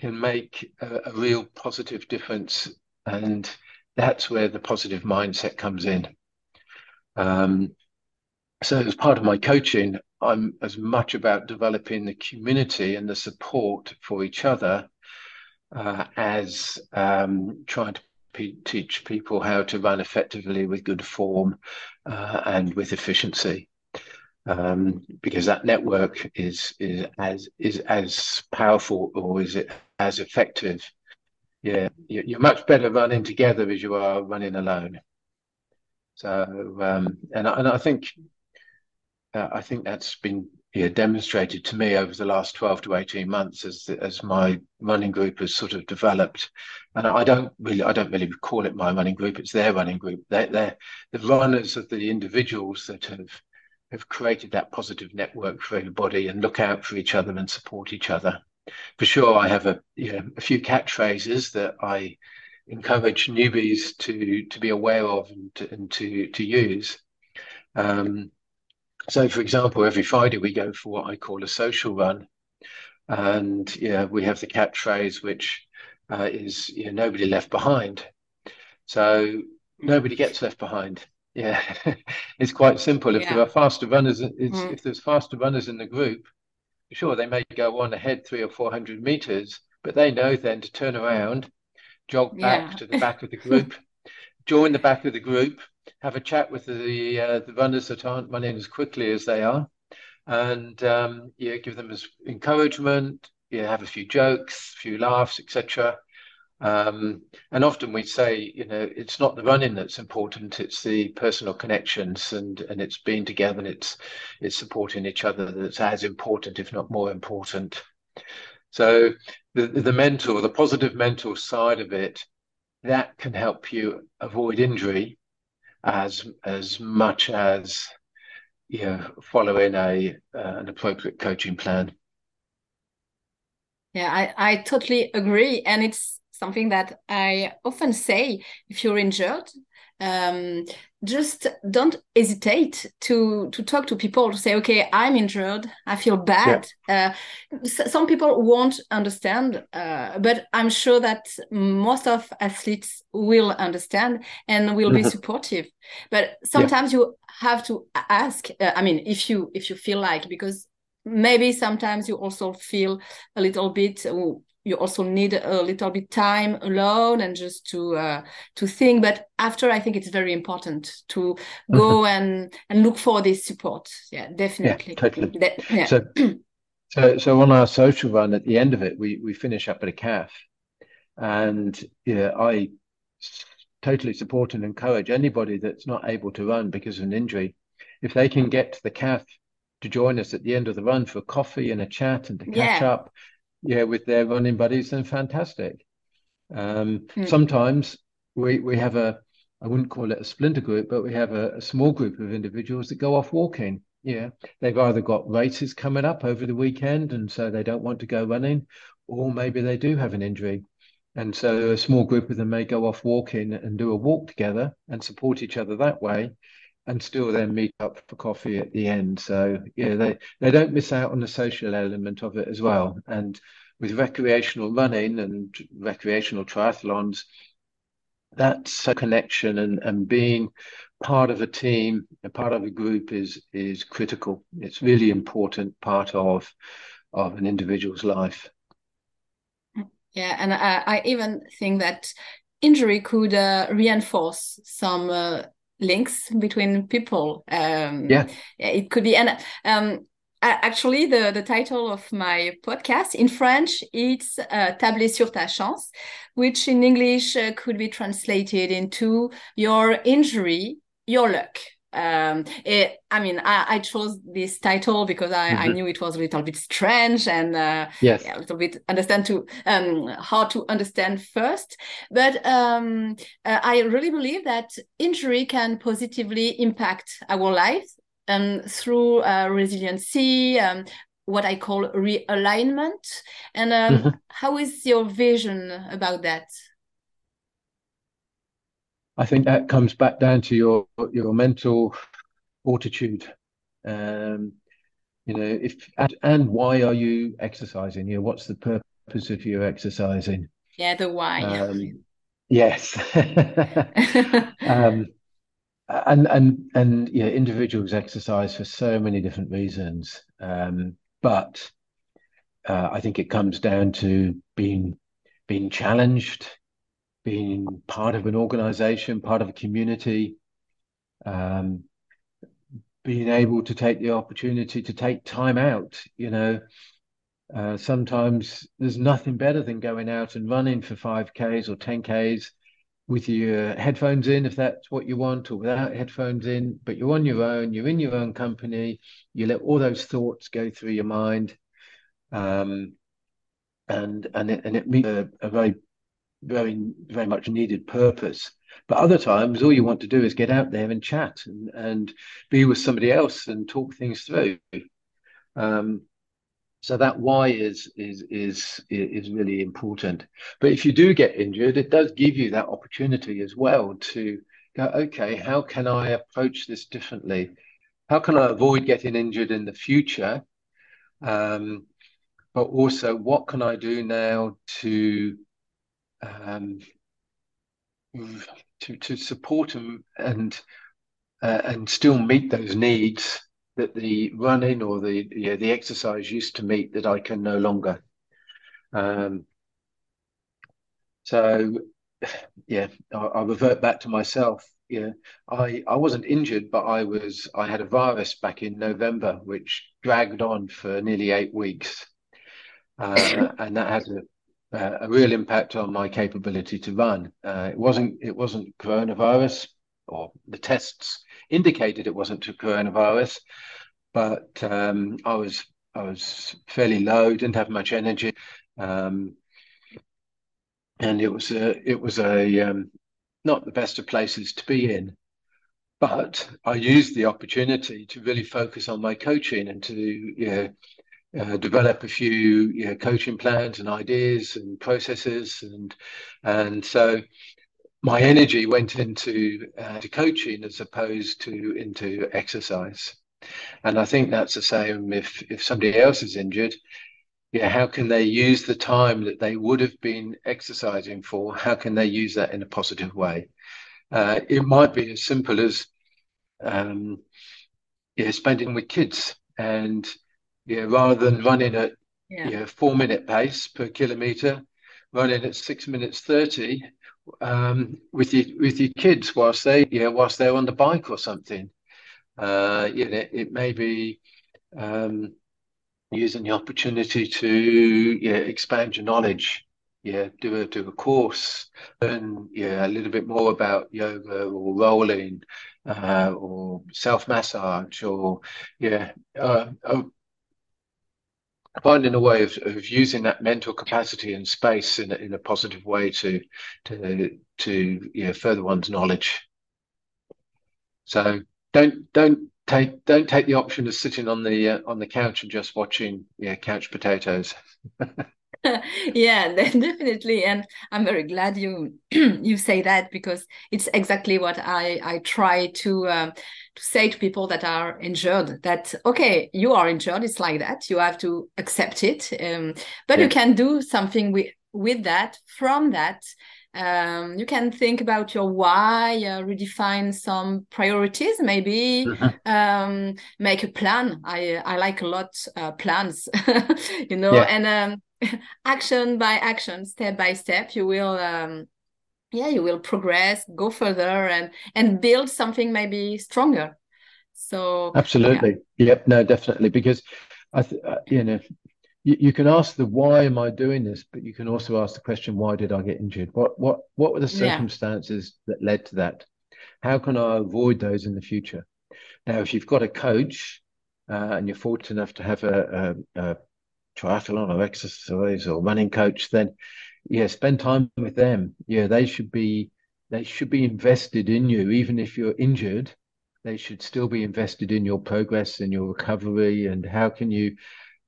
can make a, a real positive difference and that's where the positive mindset comes in. Um, so as part of my coaching I'm as much about developing the community and the support for each other uh, as um, trying to pe- teach people how to run effectively with good form uh, and with efficiency. Um, because that network is is as is as powerful or is it as effective? Yeah, you're much better running together as you are running alone. So, um, and and I think uh, I think that's been yeah, demonstrated to me over the last 12 to 18 months as as my running group has sort of developed. And I don't really I don't really call it my running group it's their running group. They're, they're the runners of the individuals that have have created that positive network for everybody and look out for each other and support each other. For sure I have a you know, a few catchphrases that I encourage newbies to to be aware of and to, and to, to use. Um, so, for example, every Friday we go for what I call a social run, and yeah, we have the catchphrase which uh, is you know, nobody left behind. So nobody gets left behind. Yeah, it's quite simple. If yeah. there are faster runners, mm. if there's faster runners in the group, sure they may go on ahead three or four hundred meters, but they know then to turn around, jog back yeah. to the back of the group, join the back of the group, have a chat with the uh, the runners that aren't running as quickly as they are, and um, yeah, give them as encouragement. Yeah, have a few jokes, a few laughs, etc. Um, and often we say, you know, it's not the running that's important; it's the personal connections and and it's being together and it's it's supporting each other that's as important, if not more important. So the the mental, the positive mental side of it, that can help you avoid injury as as much as you know following a uh, an appropriate coaching plan. Yeah i i totally agree. And it's something that i often say if you're injured um, just don't hesitate to to talk to people to say okay i'm injured i feel bad yeah. uh, some people won't understand uh, but i'm sure that most of athletes will understand and will be mm-hmm. supportive but sometimes yeah. you have to ask uh, i mean if you if you feel like because maybe sometimes you also feel a little bit oh, you also need a little bit time alone and just to uh, to think but after i think it's very important to go mm-hmm. and and look for this support yeah definitely yeah, totally. That, yeah. so So, so on our social run, at the end of it, we we finish up at a calf, and yeah, I totally support and encourage anybody that's not able to run because of an injury, if they can get to the calf to join us at the end of the run for coffee and a chat and to catch Yeah. up, yeah, with their running buddies, then fantastic. Um, Mm. sometimes we we have a I wouldn't call it a splinter group, but we have a, a small group of individuals that go off walking. Yeah, they've either got races coming up over the weekend, and so they don't want to go running, or maybe they do have an injury. And so a small group of them may go off walking and do a walk together and support each other that way, and still then meet up for coffee at the end. So yeah, they they don't miss out on the social element of it as well. And with recreational running and recreational triathlons, that's a connection and, and being part of a team and part of a group is is critical. It's really important part of of an individual's life. Yeah, and I, I even think that injury could uh, reinforce some uh, links between people. Um, Yeah. it could be, and um, actually, the the title of my podcast in French it's uh, "Ta blessure ta chance," which in English uh, could be translated into "Your injury, your luck." Um, it, I mean, I, I chose this title because I, I Mhm. knew it was a little bit strange and uh, Yes. yeah, a little bit understand to um hard to understand first but um uh, i really believe that injury can positively impact our life um through uh, resiliency um what i call realignment and um Mhm. how is your vision about that I think that comes back down to your your mental fortitude. Um, you know, if and, and why are you exercising? You know, what's the purpose of you exercising? yeah the why Um, yes. Um, and and and yeah, individuals exercise for so many different reasons. Um, but uh, I think it comes down to being being challenged, being part of an organization, part of a community, um, being able to take the opportunity to take time out. You know, uh, sometimes there's nothing better than going out and running for 5Ks or 10Ks with your headphones in, if that's what you want, or without headphones in, but you're on your own, you're in your own company, you let all those thoughts go through your mind. Um, and and it, and it meets a, a very very very much needed purpose. But other times, all you want to do is get out there and chat and, and be with somebody else and talk things through. Um, so that why is is is is really important. But if you do get injured, it does give you that opportunity as well to go, okay, how can I approach this differently? How can I avoid getting injured in the future? Um, but also, what can I do now to um, to to support them and uh, and still meet those needs that the running or the yeah, the exercise used to meet that I can no longer. Um, so yeah, I, I revert back to myself. Yeah, I I wasn't injured, but I was I had a virus back in November, which dragged on for nearly eight weeks, uh, and that had a, a real impact on my capability to run. Uh, it wasn't it wasn't coronavirus, or the tests indicated it wasn't coronavirus, but um, I was I was fairly low, didn't have much energy, um, and it was a it was a um, not the best of places to be in. But I used the opportunity to really focus on my coaching and to you know, uh, develop a few you know, coaching plans and ideas and processes, and and so my energy went into uh, to coaching as opposed to into exercise. And I think that's the same if if somebody else is injured, yeah, how can they use the time that they would have been exercising for? How can they use that in a positive way? Uh, it might be as simple as um, yeah, spending with kids and yeah, rather than running at yeah yeah, four minute pace per kilometer, running at six minutes thirty um, with your with your kids whilst they yeah whilst they're on the bike or something. Uh, you know, it may be um, using the opportunity to yeah, expand your knowledge yeah, do a do a course, and yeah, a little bit more about yoga or rolling, uh, or self massage, or yeah, uh, uh, finding a way of, of using that mental capacity and space in a, in a positive way to to to yeah further one's knowledge. So don't don't take don't take the option of sitting on the uh, on the couch and just watching yeah couch potatoes. yeah definitely and i'm very glad you you say that because it's exactly what i i try to uh, to say to people that are injured that okay you are injured it's like that you have to accept it um, but yeah. you can do something with with that from that um, you can think about your why uh, redefine some priorities maybe mm-hmm. um, make a plan i i like a lot uh, plans you know yeah. and um, action by action, step by step, you will um, yeah, you will progress, go further and and build something maybe stronger. So absolutely, yeah. yep, no, definitely, because I, th- uh, you know, you, you, can ask the why am I doing this, but you can also ask the question why did I get injured? What what what were the circumstances yeah. that led to that? How can I avoid those in the future? Now, if you've got a coach uh, and you're fortunate enough to have a, a, a triathlon or exercise or running coach, then yeah, spend time with them. Yeah, they should be they should be invested in you, even if you're injured. They should still be invested in your progress and your recovery and how can you,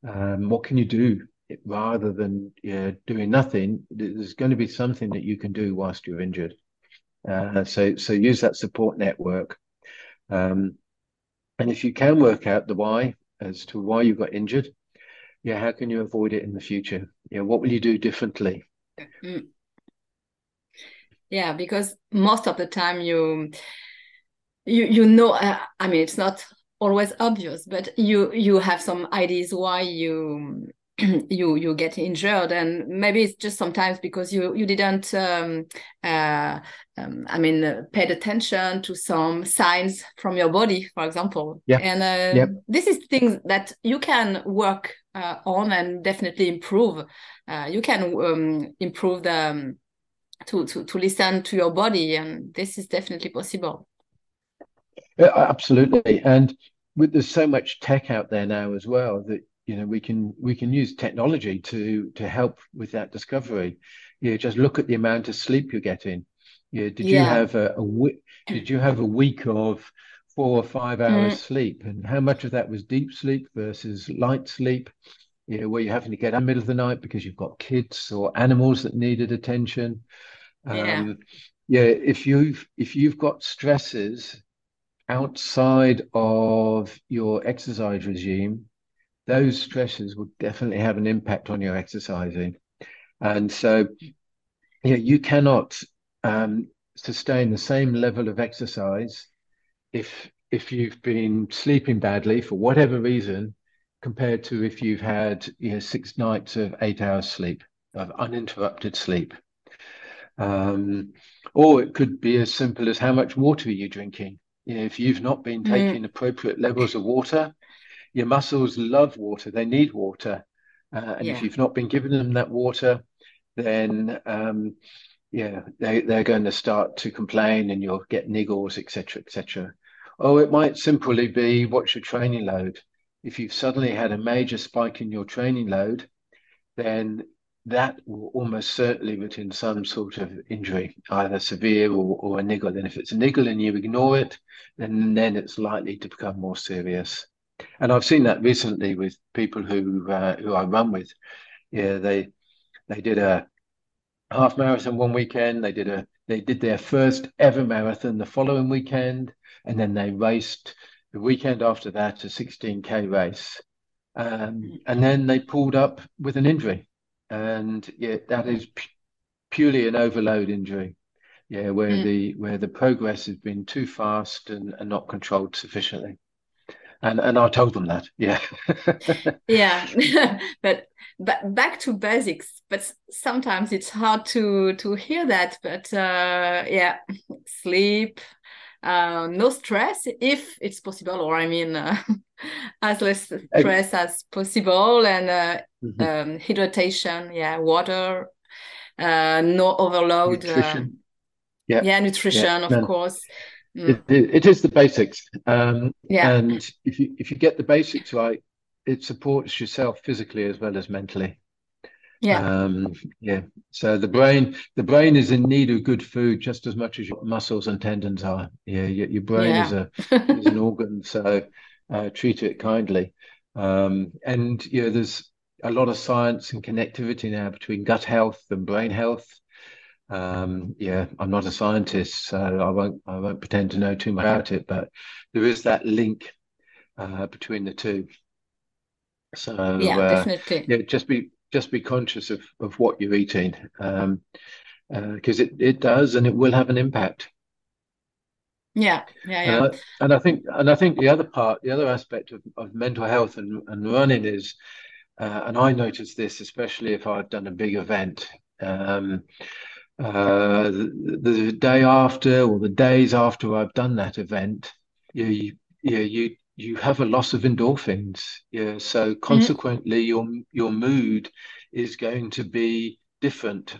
um, what can you do rather than yeah, doing nothing. There's going to be something that you can do whilst you're injured. Uh, so so use that support network. Um, and if you can work out the why as to why you got injured, yeah how can you avoid it in the future yeah what will you do differently mm. yeah because most of the time you you you know uh, i mean it's not always obvious but you you have some ideas why you you you get injured and maybe it's just sometimes because you you didn't um, uh, um, i mean uh, paid attention to some signs from your body for example yeah and uh, yep. this is things that you can work uh, on and definitely improve uh, you can um, improve the um, to, to to listen to your body and this is definitely possible. Yeah, absolutely. And with there's so much tech out there now as well that you know we can we can use technology to to help with that discovery. You know, just look at the amount of sleep you're getting you know, did yeah. you have a, a did you have a week of four or five hours mm. sleep and how much of that was deep sleep versus light sleep you know where you're having to get up in the middle of the night because you've got kids or animals that needed attention yeah. Um, yeah if you've if you've got stresses outside of your exercise regime those stresses will definitely have an impact on your exercising. And so, yeah, you cannot um, sustain the same level of exercise if if you've been sleeping badly for whatever reason, compared to if you've had you know, six nights of eight hours sleep of uninterrupted sleep. Um, or it could be as simple as how much water are you drinking? You know, if you've not been mm. taking mm. appropriate levels of water, your muscles love water; they need water, uh, and yeah. if you've not been giving them that water, then um, yeah, they they're going to start to complain, and you'll get niggles, etc., etc. Oh, it might simply be what's your training load. If you've suddenly had a major spike in your training load, then that will almost certainly result in some sort of injury, either severe or, or a niggle. And if it's a niggle and you ignore it, then then it's likely to become more serious and I've seen that recently with people who uh, who I run with. Yeah, they they did a half marathon one weekend. They did a they did their first ever marathon the following weekend, and then they raced the weekend after that a 16k race, um, and then they pulled up with an injury, and yeah, that is purely an overload injury. Yeah, where mm. the where the progress has been too fast and, and not controlled sufficiently and and I told them that. Yeah. yeah, but but back to basics. But sometimes it's hard to to hear that. But uh, yeah, sleep, uh, no stress if it's possible, or I mean, uh, as less stress as possible and uh, mm-hmm. um, hydration, yeah, water, uh, no overload. Uh, nutrition. yeah. yeah, nutrition, yeah. of course. Mm. It, it is the basics. Um, yeah. And if you if you get the basics right, it supports yourself physically as well as mentally. Yeah. Um, yeah. So the brain, the brain is in need of good food just as much as your muscles and tendons are. Yeah. Your, your brain yeah. is a is an organ, so uh, treat it kindly. Um, and you know, there's a lot of science and connectivity now between gut health and brain health. Um, yeah, I'm not a scientist, so I won't I won't pretend to know too much about it, but there is that link uh, between the two. So yeah, uh, definitely. Yeah, just be just be conscious of of what you're eating, because um, uh, it it does and it will have an impact. Yeah, yeah, yeah. And I, and I, think and I think the other part, the other aspect of, of mental health and, and running is, uh, and I notice this especially if I've done a big event. Um, uh, the, the, day after or the days after I've done that event, you you you you have a loss of endorphins. Yeah, so mm-hmm. consequently, mm-hmm. your your mood is going to be different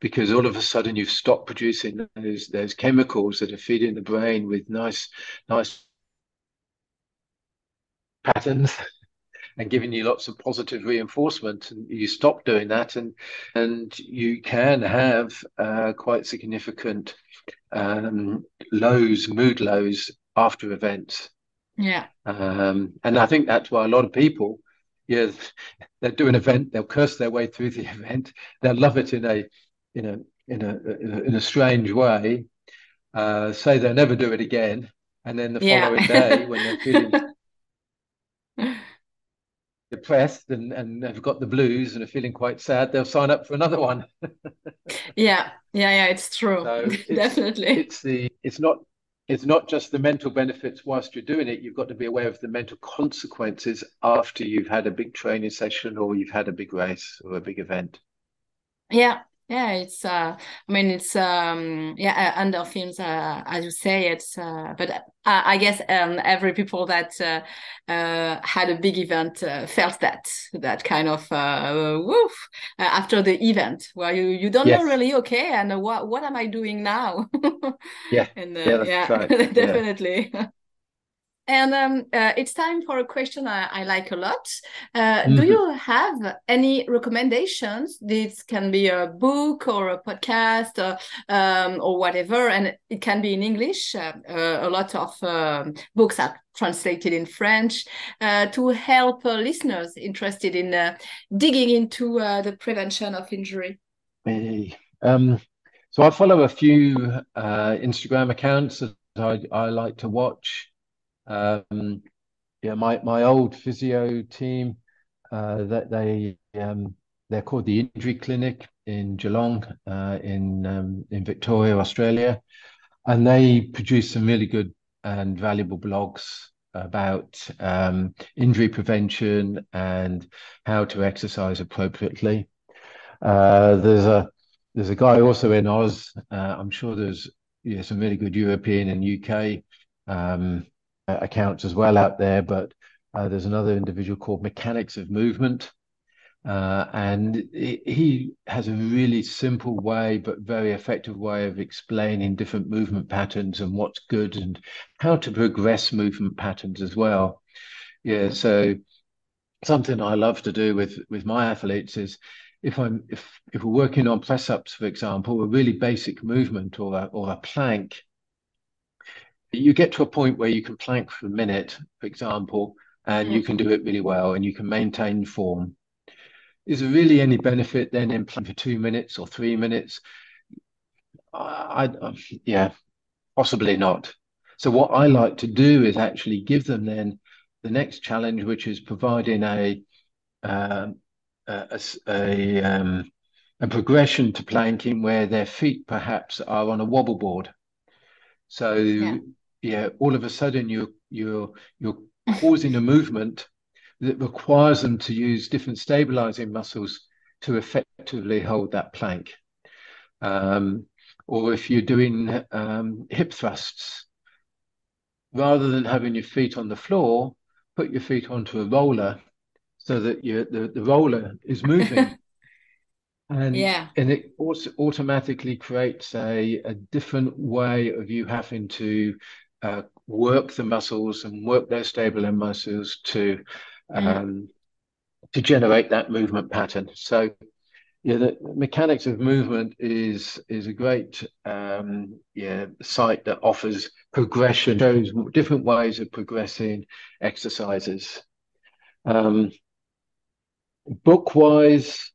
because all of a sudden you've stopped producing those those chemicals that are feeding the brain with nice nice patterns and giving you lots of positive reinforcement and you stop doing that and and you can have uh, quite significant um, lows mood lows after events yeah um, and i think that's why a lot of people yeah they'll do an event they'll curse their way through the event they'll love it in a in a in a in a, strange way, uh, say they'll never do it again, and then the following yeah. day when they're feeling depressed and and have got the blues and are feeling quite sad, they'll sign up for another one. yeah, yeah, yeah, it's true. So it's, Definitely, it's the it's not it's not just the mental benefits whilst you're doing it you've got to be aware of the mental consequences after you've had a big training session or you've had a big race or a big event. Yeah yeah it's uh i mean it's um yeah uh, endorphins uh, as you say it's uh but uh, i guess um every people that uh, uh had a big event uh, felt that that kind of uh woof uh, after the event. Where you you don't yes. know really okay and what what am i doing now? Yeah. And yeah, yeah definitely yeah. And um, uh, it's time for a question I, I like a lot. Uh, mm-hmm. Do you have any recommendations? This can be a book or a podcast or, um, or whatever, and it can be in English. Uh, uh a lot of um, books are translated in French uh, to help uh, listeners interested in digging into the prevention of injury. Hey. Um, so I follow a few Instagram accounts that I, I like to watch. Um, yeah, my my old physio team, uh, that they um, they're called the Injury Clinic in Geelong, uh, in um, in Victoria, Australia, and they produce some really good and valuable blogs about um, injury prevention and how to exercise appropriately. Uh, there's a there's a guy also in Oz. Uh, I'm sure there's yeah, some really good European and UK um, accounts as well out there, but uh, there's another individual called Mechanics of Movement. Uh, and he has a really simple way, but very effective way of explaining different movement patterns and what's good and how to progress movement patterns as well. Yeah, so something I love to do with with my athletes is if I'm if if we're working on press ups, for example, a really basic movement or a, or a plank, you get to a point where you can plank for a minute, for example, and mm. you can do it really well and you can maintain form. Is there really any benefit then in plank for two minutes or three minutes? I, I, yeah, possibly not. So what I like to do is actually give them then the next challenge, which is providing a um, a, a, um, a progression to planking where their feet perhaps are on a wobble board. So yeah yeah, all of a sudden you're you're you're causing a movement that requires them to use different stabilizing muscles to effectively hold that plank. Um, or if you're doing um, hip thrusts, rather than having your feet on the floor, put your feet onto a roller so that you, the, the roller is moving. and yeah. and it also automatically creates a, a different way of you having to uh, work the muscles and work those stable limb muscles to mm. um, to generate that movement pattern. So yeah, the mechanics of movement is is a great um, yeah site that offers progression, shows different ways of progressing exercises. Um, book wise,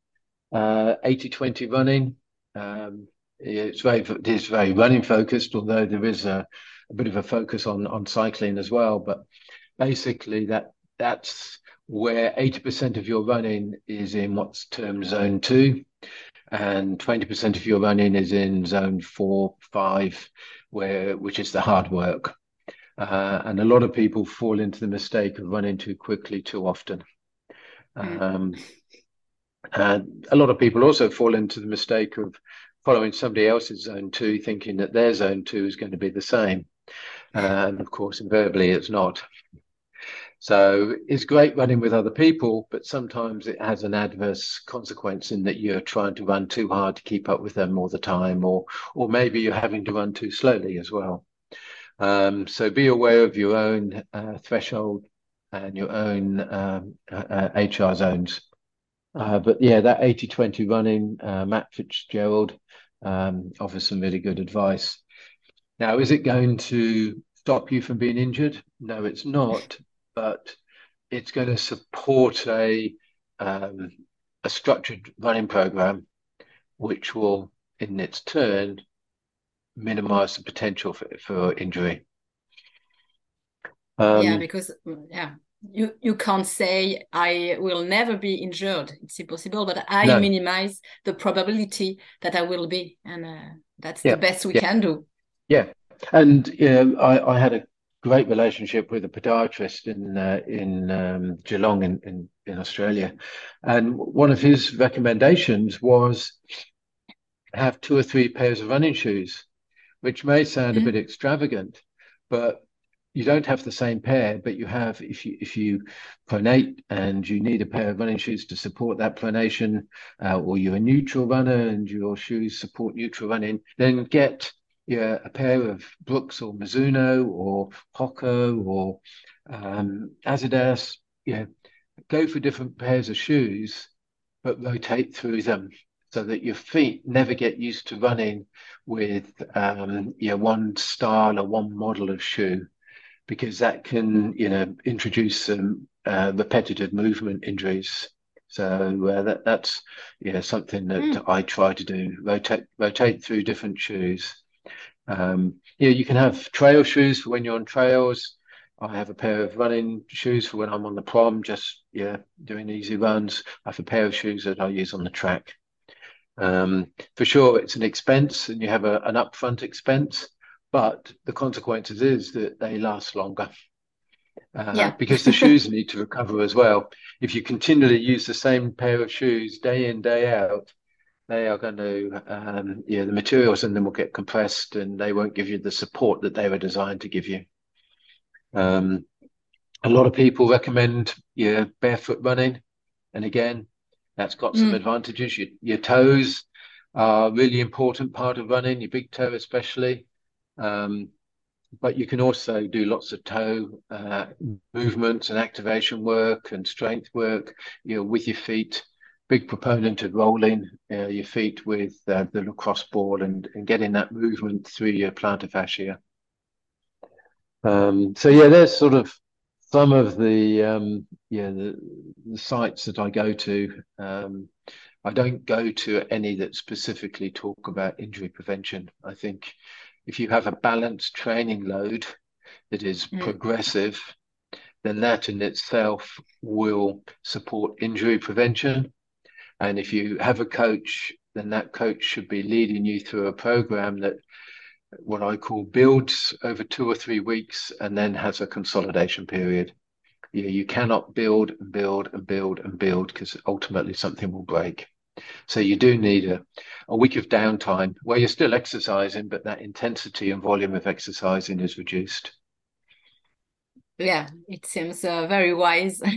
uh, 80-20 running. Um, it's very it is very running focused, although there is a, a bit of a focus on on cycling as well. But basically, that that's where 80% of your running is in what's termed zone two, and 20% of your running is in zone four, five, where which is the hard work. Uh, and a lot of people fall into the mistake of running too quickly too often. Mm. Um, and a lot of people also fall into the mistake of following somebody else's zone two, thinking that their zone two is going to be the same. And of course, invariably, it's not. So it's great running with other people, but sometimes it has an adverse consequence in that you're trying to run too hard to keep up with them all the time, or or maybe you're having to run too slowly as well. Um, so be aware of your own uh, threshold and your own um, uh, HR uh, zones. Uh, but yeah, that 80-20 running, uh, Matt Fitzgerald um, offers some really good advice. Now, is it going to stop you from being injured? No, it's not but it's going to support a um, a structured running program, which will, in its turn, minimize the potential for, for injury. Um, yeah, because yeah, you you can't say I will never be injured. It's impossible, but I no. minimize the probability that I will be, and uh, that's yeah. the best we yeah. can do. Yeah, and know, I I had a great relationship with a podiatrist in uh, in um, Geelong in, in, in Australia, and one of his recommendations was have two or three pairs of running shoes, which may sound mm-hmm. a bit extravagant, but you don't have the same pair, but you have if you if you pronate and you need a pair of running shoes to support that pronation, uh, or you're a neutral runner and your shoes support neutral running, then get yeah, a pair of Brooks or Mizuno or Hoka or um, Adidas. Yeah, go for different pairs of shoes, but rotate through them so that your feet never get used to running with um, yeah one style or one model of shoe, because that can you know introduce some uh, repetitive movement injuries. So uh, that that's yeah something that mm. I try to do rotate rotate through different shoes. Um, you know, you can have trail shoes for when you're on trails. I have a pair of running shoes for when I'm on the prom, just yeah, doing easy runs. I have a pair of shoes that I use on the track. Um, for sure, it's an expense, and you have a, an upfront expense, but the consequences is that they last longer. Uh, yeah. because the shoes need to recover as well. If you continually use the same pair of shoes day in day out, they are going to, um, yeah, the materials in them will get compressed and they won't give you the support that they were designed to give you. Um, a lot of people recommend yeah, barefoot running. And again, that's got some mm. advantages. Your, your toes are a really important part of running, your big toe especially. Um, but you can also do lots of toe uh, movements and activation work and strength work you know, with your feet big proponent of rolling uh, your feet with uh, the lacrosse ball and, and getting that movement through your plantar fascia. Um, so yeah, there's sort of some of the um, yeah the, the, sites that I go to. Um, I don't go to any that specifically talk about injury prevention. I think if you have a balanced training load that is mm. progressive, then that in itself will support injury prevention. And if you have a coach, then that coach should be leading you through a program that what I call builds over two or three weeks and then has a consolidation period. You, you cannot build and build and build and build because ultimately something will break. So you do need a, a week of downtime where you're still exercising, but that intensity and volume of exercising is reduced. Yeah, it seems uh, very wise.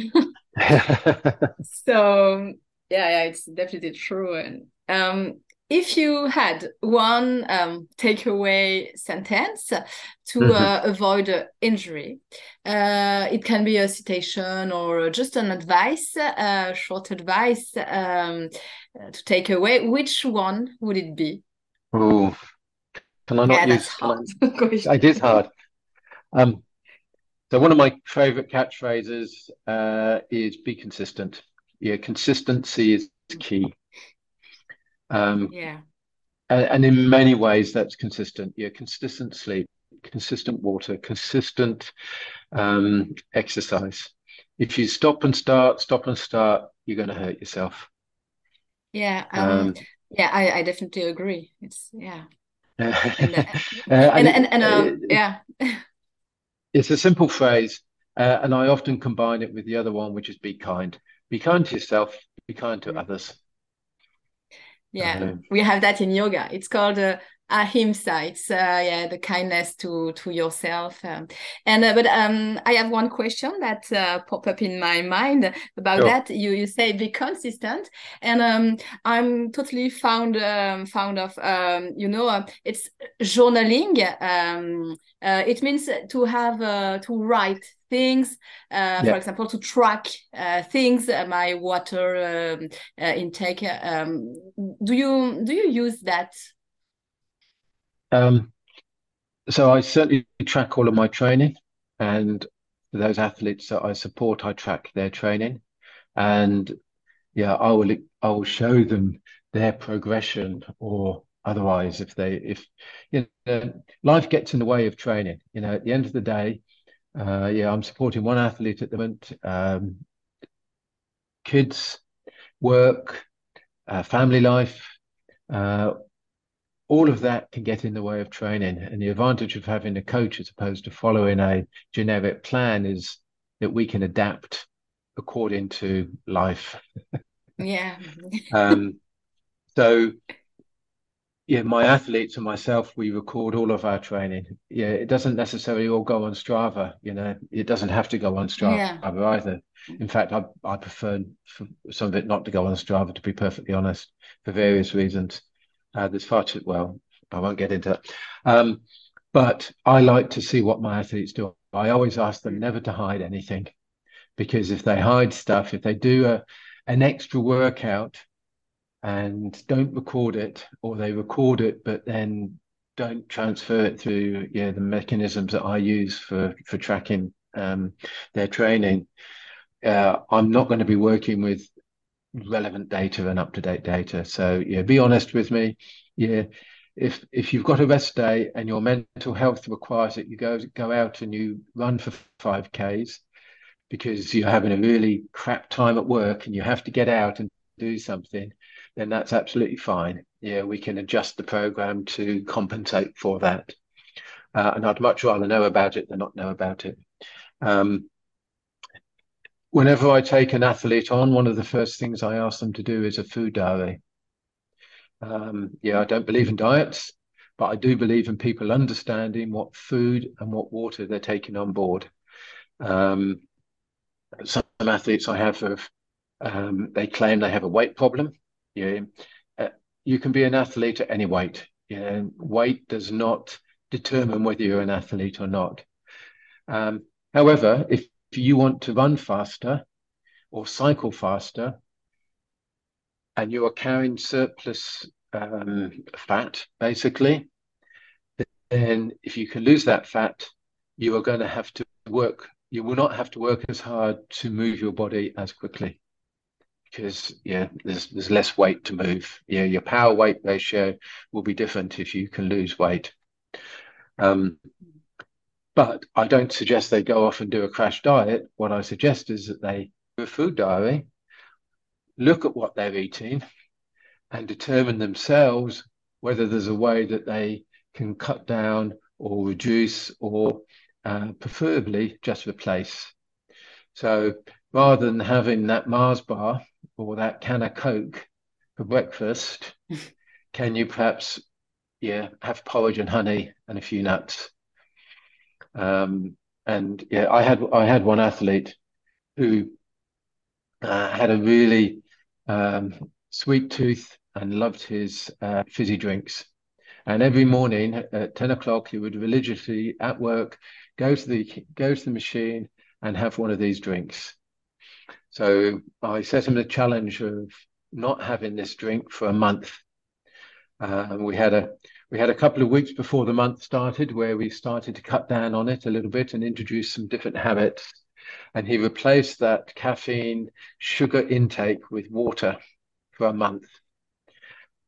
so yeah, yeah, it's definitely true. And um, if you had one um, takeaway sentence to mm -hmm. uh, avoid uh, injury, uh, it can be a citation or just an advice, uh, short advice um, to take away. Which one would it be? Oh, can I not yeah, use? Hard. I, it is hard. Um, so one of my favorite catchphrases uh, is "Be consistent." Yeah, consistency is key. Um, yeah, and, and, in many ways that's consistent. Yeah, consistent sleep, consistent water, consistent um, exercise. If you stop and start, stop and start, you're going to hurt yourself. Yeah, um, um, yeah, I, I definitely agree. It's yeah, and, uh, and, and, and, um, yeah. It's a simple phrase, uh, and I often combine it with the other one, which is be kind. Be kind to yourself, be kind to others. Yeah, um, we have that in yoga. It's called uh, ahimsa. It's uh, yeah, the kindness to to yourself. Um, and uh, but um, I have one question that uh, pop up in my mind about sure. that. You you say be consistent, and um, I'm totally found um, found of um, you know uh, it's journaling. Um, uh, it means to have uh, to write things uh, yeah. for example to track uh, things uh, my water um, uh, intake um, do you do you use that um, so I certainly track all of my training, and those athletes that I support, I track their training, and yeah, I will I will show them their progression or otherwise if they if you know life gets in the way of training. You know at the end of the day uh yeah i'm supporting one athlete at the moment um kids work uh, family life uh all of that can get in the way of training. And the advantage of having a coach as opposed to following a generic plan is that we can adapt according to life. Yeah. um, so, yeah, my athletes and myself, we record all of our training. Yeah, it doesn't necessarily all go on Strava. You know, it doesn't have to go on Strava yeah. either. In fact, I, I prefer some of it not to go on Strava, to be perfectly honest, for various reasons. Uh, there's far too well. I won't get into that. Um, but I like to see what my athletes do. I always ask them never to hide anything, because if they hide stuff, if they do a an extra workout and don't record it, or they record it but then don't transfer it through yeah the mechanisms that I use for for tracking um, their training, uh, I'm not going to be working with relevant data and up to date data. So yeah, be honest with me. Yeah, if if you've got a rest day and your mental health requires it, you go go out and you run for five k's because you're having a really crap time at work and you have to get out and do something, then that's absolutely fine. Yeah, we can adjust the program to compensate for that. Uh, and I'd much rather know about it than not know about it. Um, whenever I take an athlete on, one of the first things I ask them to do is a food diary. Um, yeah, I don't believe in diets, but I do believe in people understanding what food and what water they're taking on board. Um, some athletes I have, have um, they claim they have a weight problem. Yeah, uh, you can be an athlete at any weight. Yeah, weight does not determine whether you're an athlete or not. Um, however, if if you want to run faster or cycle faster and you are carrying surplus um, fat, basically, then if you can lose that fat, you are going to have to work. You will not have to work as hard to move your body as quickly because yeah, there's there's less weight to move. Yeah, your power weight ratio will be different if you can lose weight. Um, but I don't suggest they go off and do a crash diet. What I suggest is that they do a food diary, look at what they're eating, and determine themselves whether there's a way that they can cut down or reduce or uh, preferably just replace. So rather than having that Mars bar or that can of Coke for breakfast, can you perhaps yeah have porridge and honey and a few nuts? Um, and yeah, I had I had one athlete who uh, had a really um, sweet tooth and loved his uh, fizzy drinks. And every morning at 10 o'clock, he would religiously at work go to the go to the machine and have one of these drinks. So I set him the challenge of not having this drink for a month. Uh, and we had a we had a couple of weeks before the month started where we started to cut down on it a little bit and introduce some different habits. And he replaced that caffeine sugar intake with water for a month.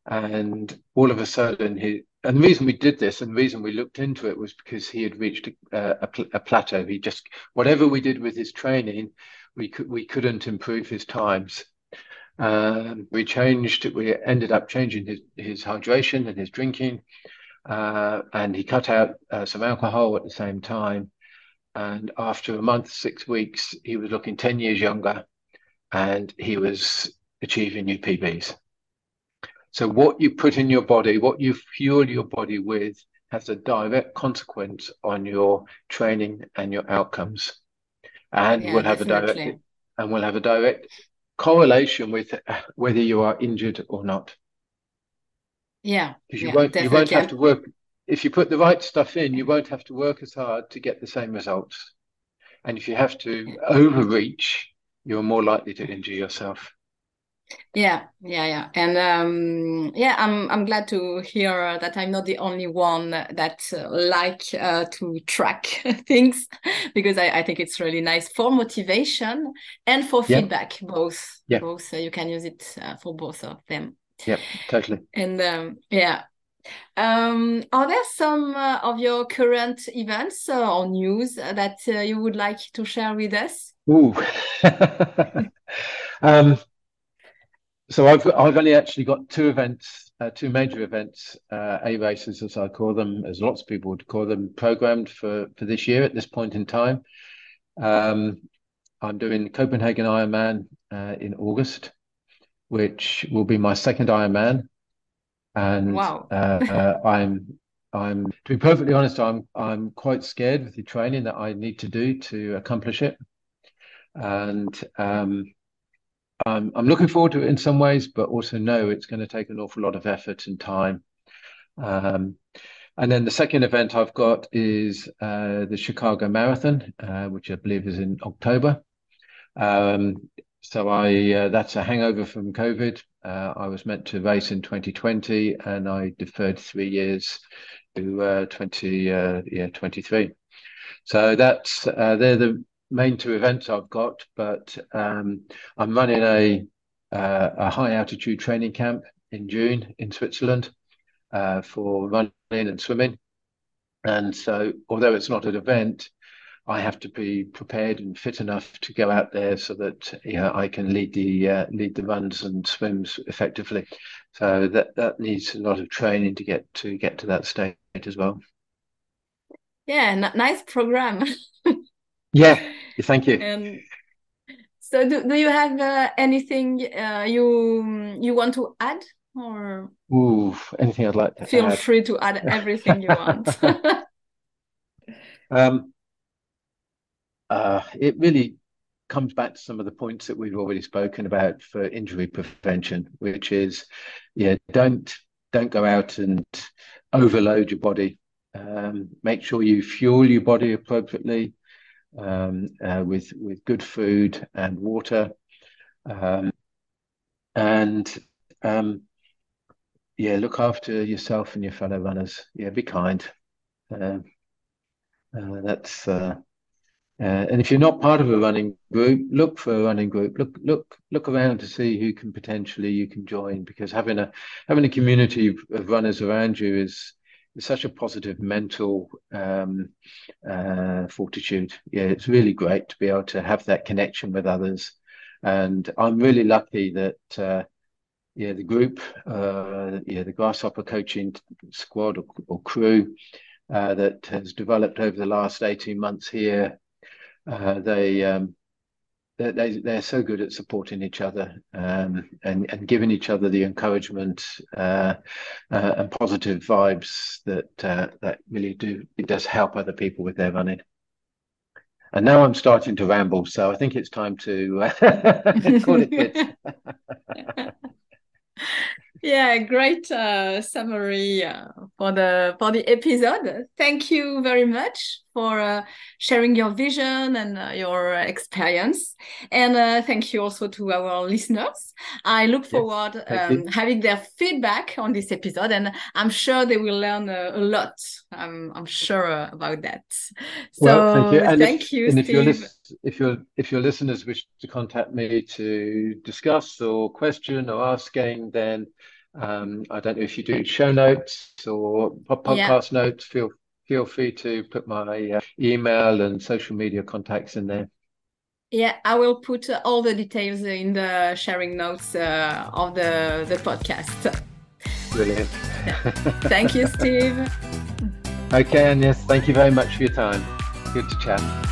And all of a sudden, he and the reason we did this and the reason we looked into it was because he had reached a, a, a plateau. He just whatever we did with his training, we could we couldn't improve his times. Um, we changed. We ended up changing his his hydration and his drinking, uh, and he cut out uh, some alcohol at the same time. And after a month, six weeks, he was looking ten years younger, and he was achieving new PBs. So what you put in your body, what you fuel your body with, has a direct consequence on your training and your outcomes, and yeah, will have definitely. a direct and will have a direct correlation with whether you are injured or not. Yeah, because you yeah, won't you won't have to work if you put the right stuff in. You won't have to work as hard to get the same results, and if you have to overreach, you're more likely to injure yourself. Yeah, yeah, yeah, and um, yeah, I'm I'm glad to hear that I'm not the only one that uh, like uh, to track things because I, I think it's really nice for motivation and for yeah. feedback both. Yeah. Both uh, you can use it uh, for both of them. Yeah, totally. And um, yeah, um, are there some uh, of your current events uh, or news that uh, you would like to share with us? Ooh. um, so I've I've only actually got two events, uh, two major events, uh, A races as I call them, as lots of people would call them, programmed for for this year at this point in time. Um, I'm doing Copenhagen Ironman uh, in August, which will be my second Ironman, and wow. Uh, uh, I'm I'm to be perfectly honest, I'm I'm quite scared with the training that I need to do to accomplish it, and um, I'm, I'm looking forward to it in some ways, but also know it's going to take an awful lot of effort and time. Um, and then the second event I've got is uh, the Chicago Marathon, uh, which I believe is in October. Um, so I uh, that's a hangover from COVID. Uh, I was meant to race in 2020, and I deferred three years to uh, 20 uh, yeah 23. So that's they're the main two events I've got, but um, I'm running a uh, a high altitude training camp in June in Switzerland uh, for running and swimming. And so, although it's not an event, I have to be prepared and fit enough to go out there so that you know, I can lead the uh, lead the runs and swims effectively. So that that needs a lot of training to get to get to that state as well. Yeah, nice program. Yeah, thank you. And so, do, do you have uh, anything uh, you you want to add, or Ooh, anything I'd like to feel add? free to add everything you want. um, uh, it really comes back to some of the points that we've already spoken about for injury prevention, which is, yeah, don't don't go out and overload your body. Um, make sure you fuel your body appropriately um, uh, with with good food and water, um, and um, yeah, look after yourself and your fellow runners. Yeah, be kind. Um, uh, that's uh, uh, and if you're not part of a running group, look for a running group. Look, look, look around to see who can potentially you can join because having a having a community of runners around you is such a positive mental um, uh, fortitude. Yeah, it's really great to be able to have that connection with others, and I'm really lucky that uh, yeah the group, uh, yeah the Grasshopper coaching squad or, or crew uh, that has developed over the last 18 months here. Uh, they um, they they're so good at supporting each other um, and and giving each other the encouragement uh, uh, and positive vibes that uh, that really do it does help other people with their running. and now I'm starting to ramble, so I think it's time to uh, call it. yeah, great uh, summary uh, for the for the episode. Thank you very much for uh, sharing your vision and uh, your experience. And uh, thank you also to our listeners. I look forward yes, um, having their feedback on this episode, and I'm sure they will learn a, a lot. I'm, I'm sure about that. So well, thank you. And thank if, you, and Steve. If, your if, your, if your listeners wish to contact me to discuss or question or ask anything, then um, I don't know if you do show notes or podcast yeah. notes. Feel feel free to put my uh, email and social media contacts in there. Yeah, I will put uh, all the details in the sharing notes uh, of the, the podcast. Brilliant. Thank you, Steve. okay, and yes, thank you very much for your time. Good to chat.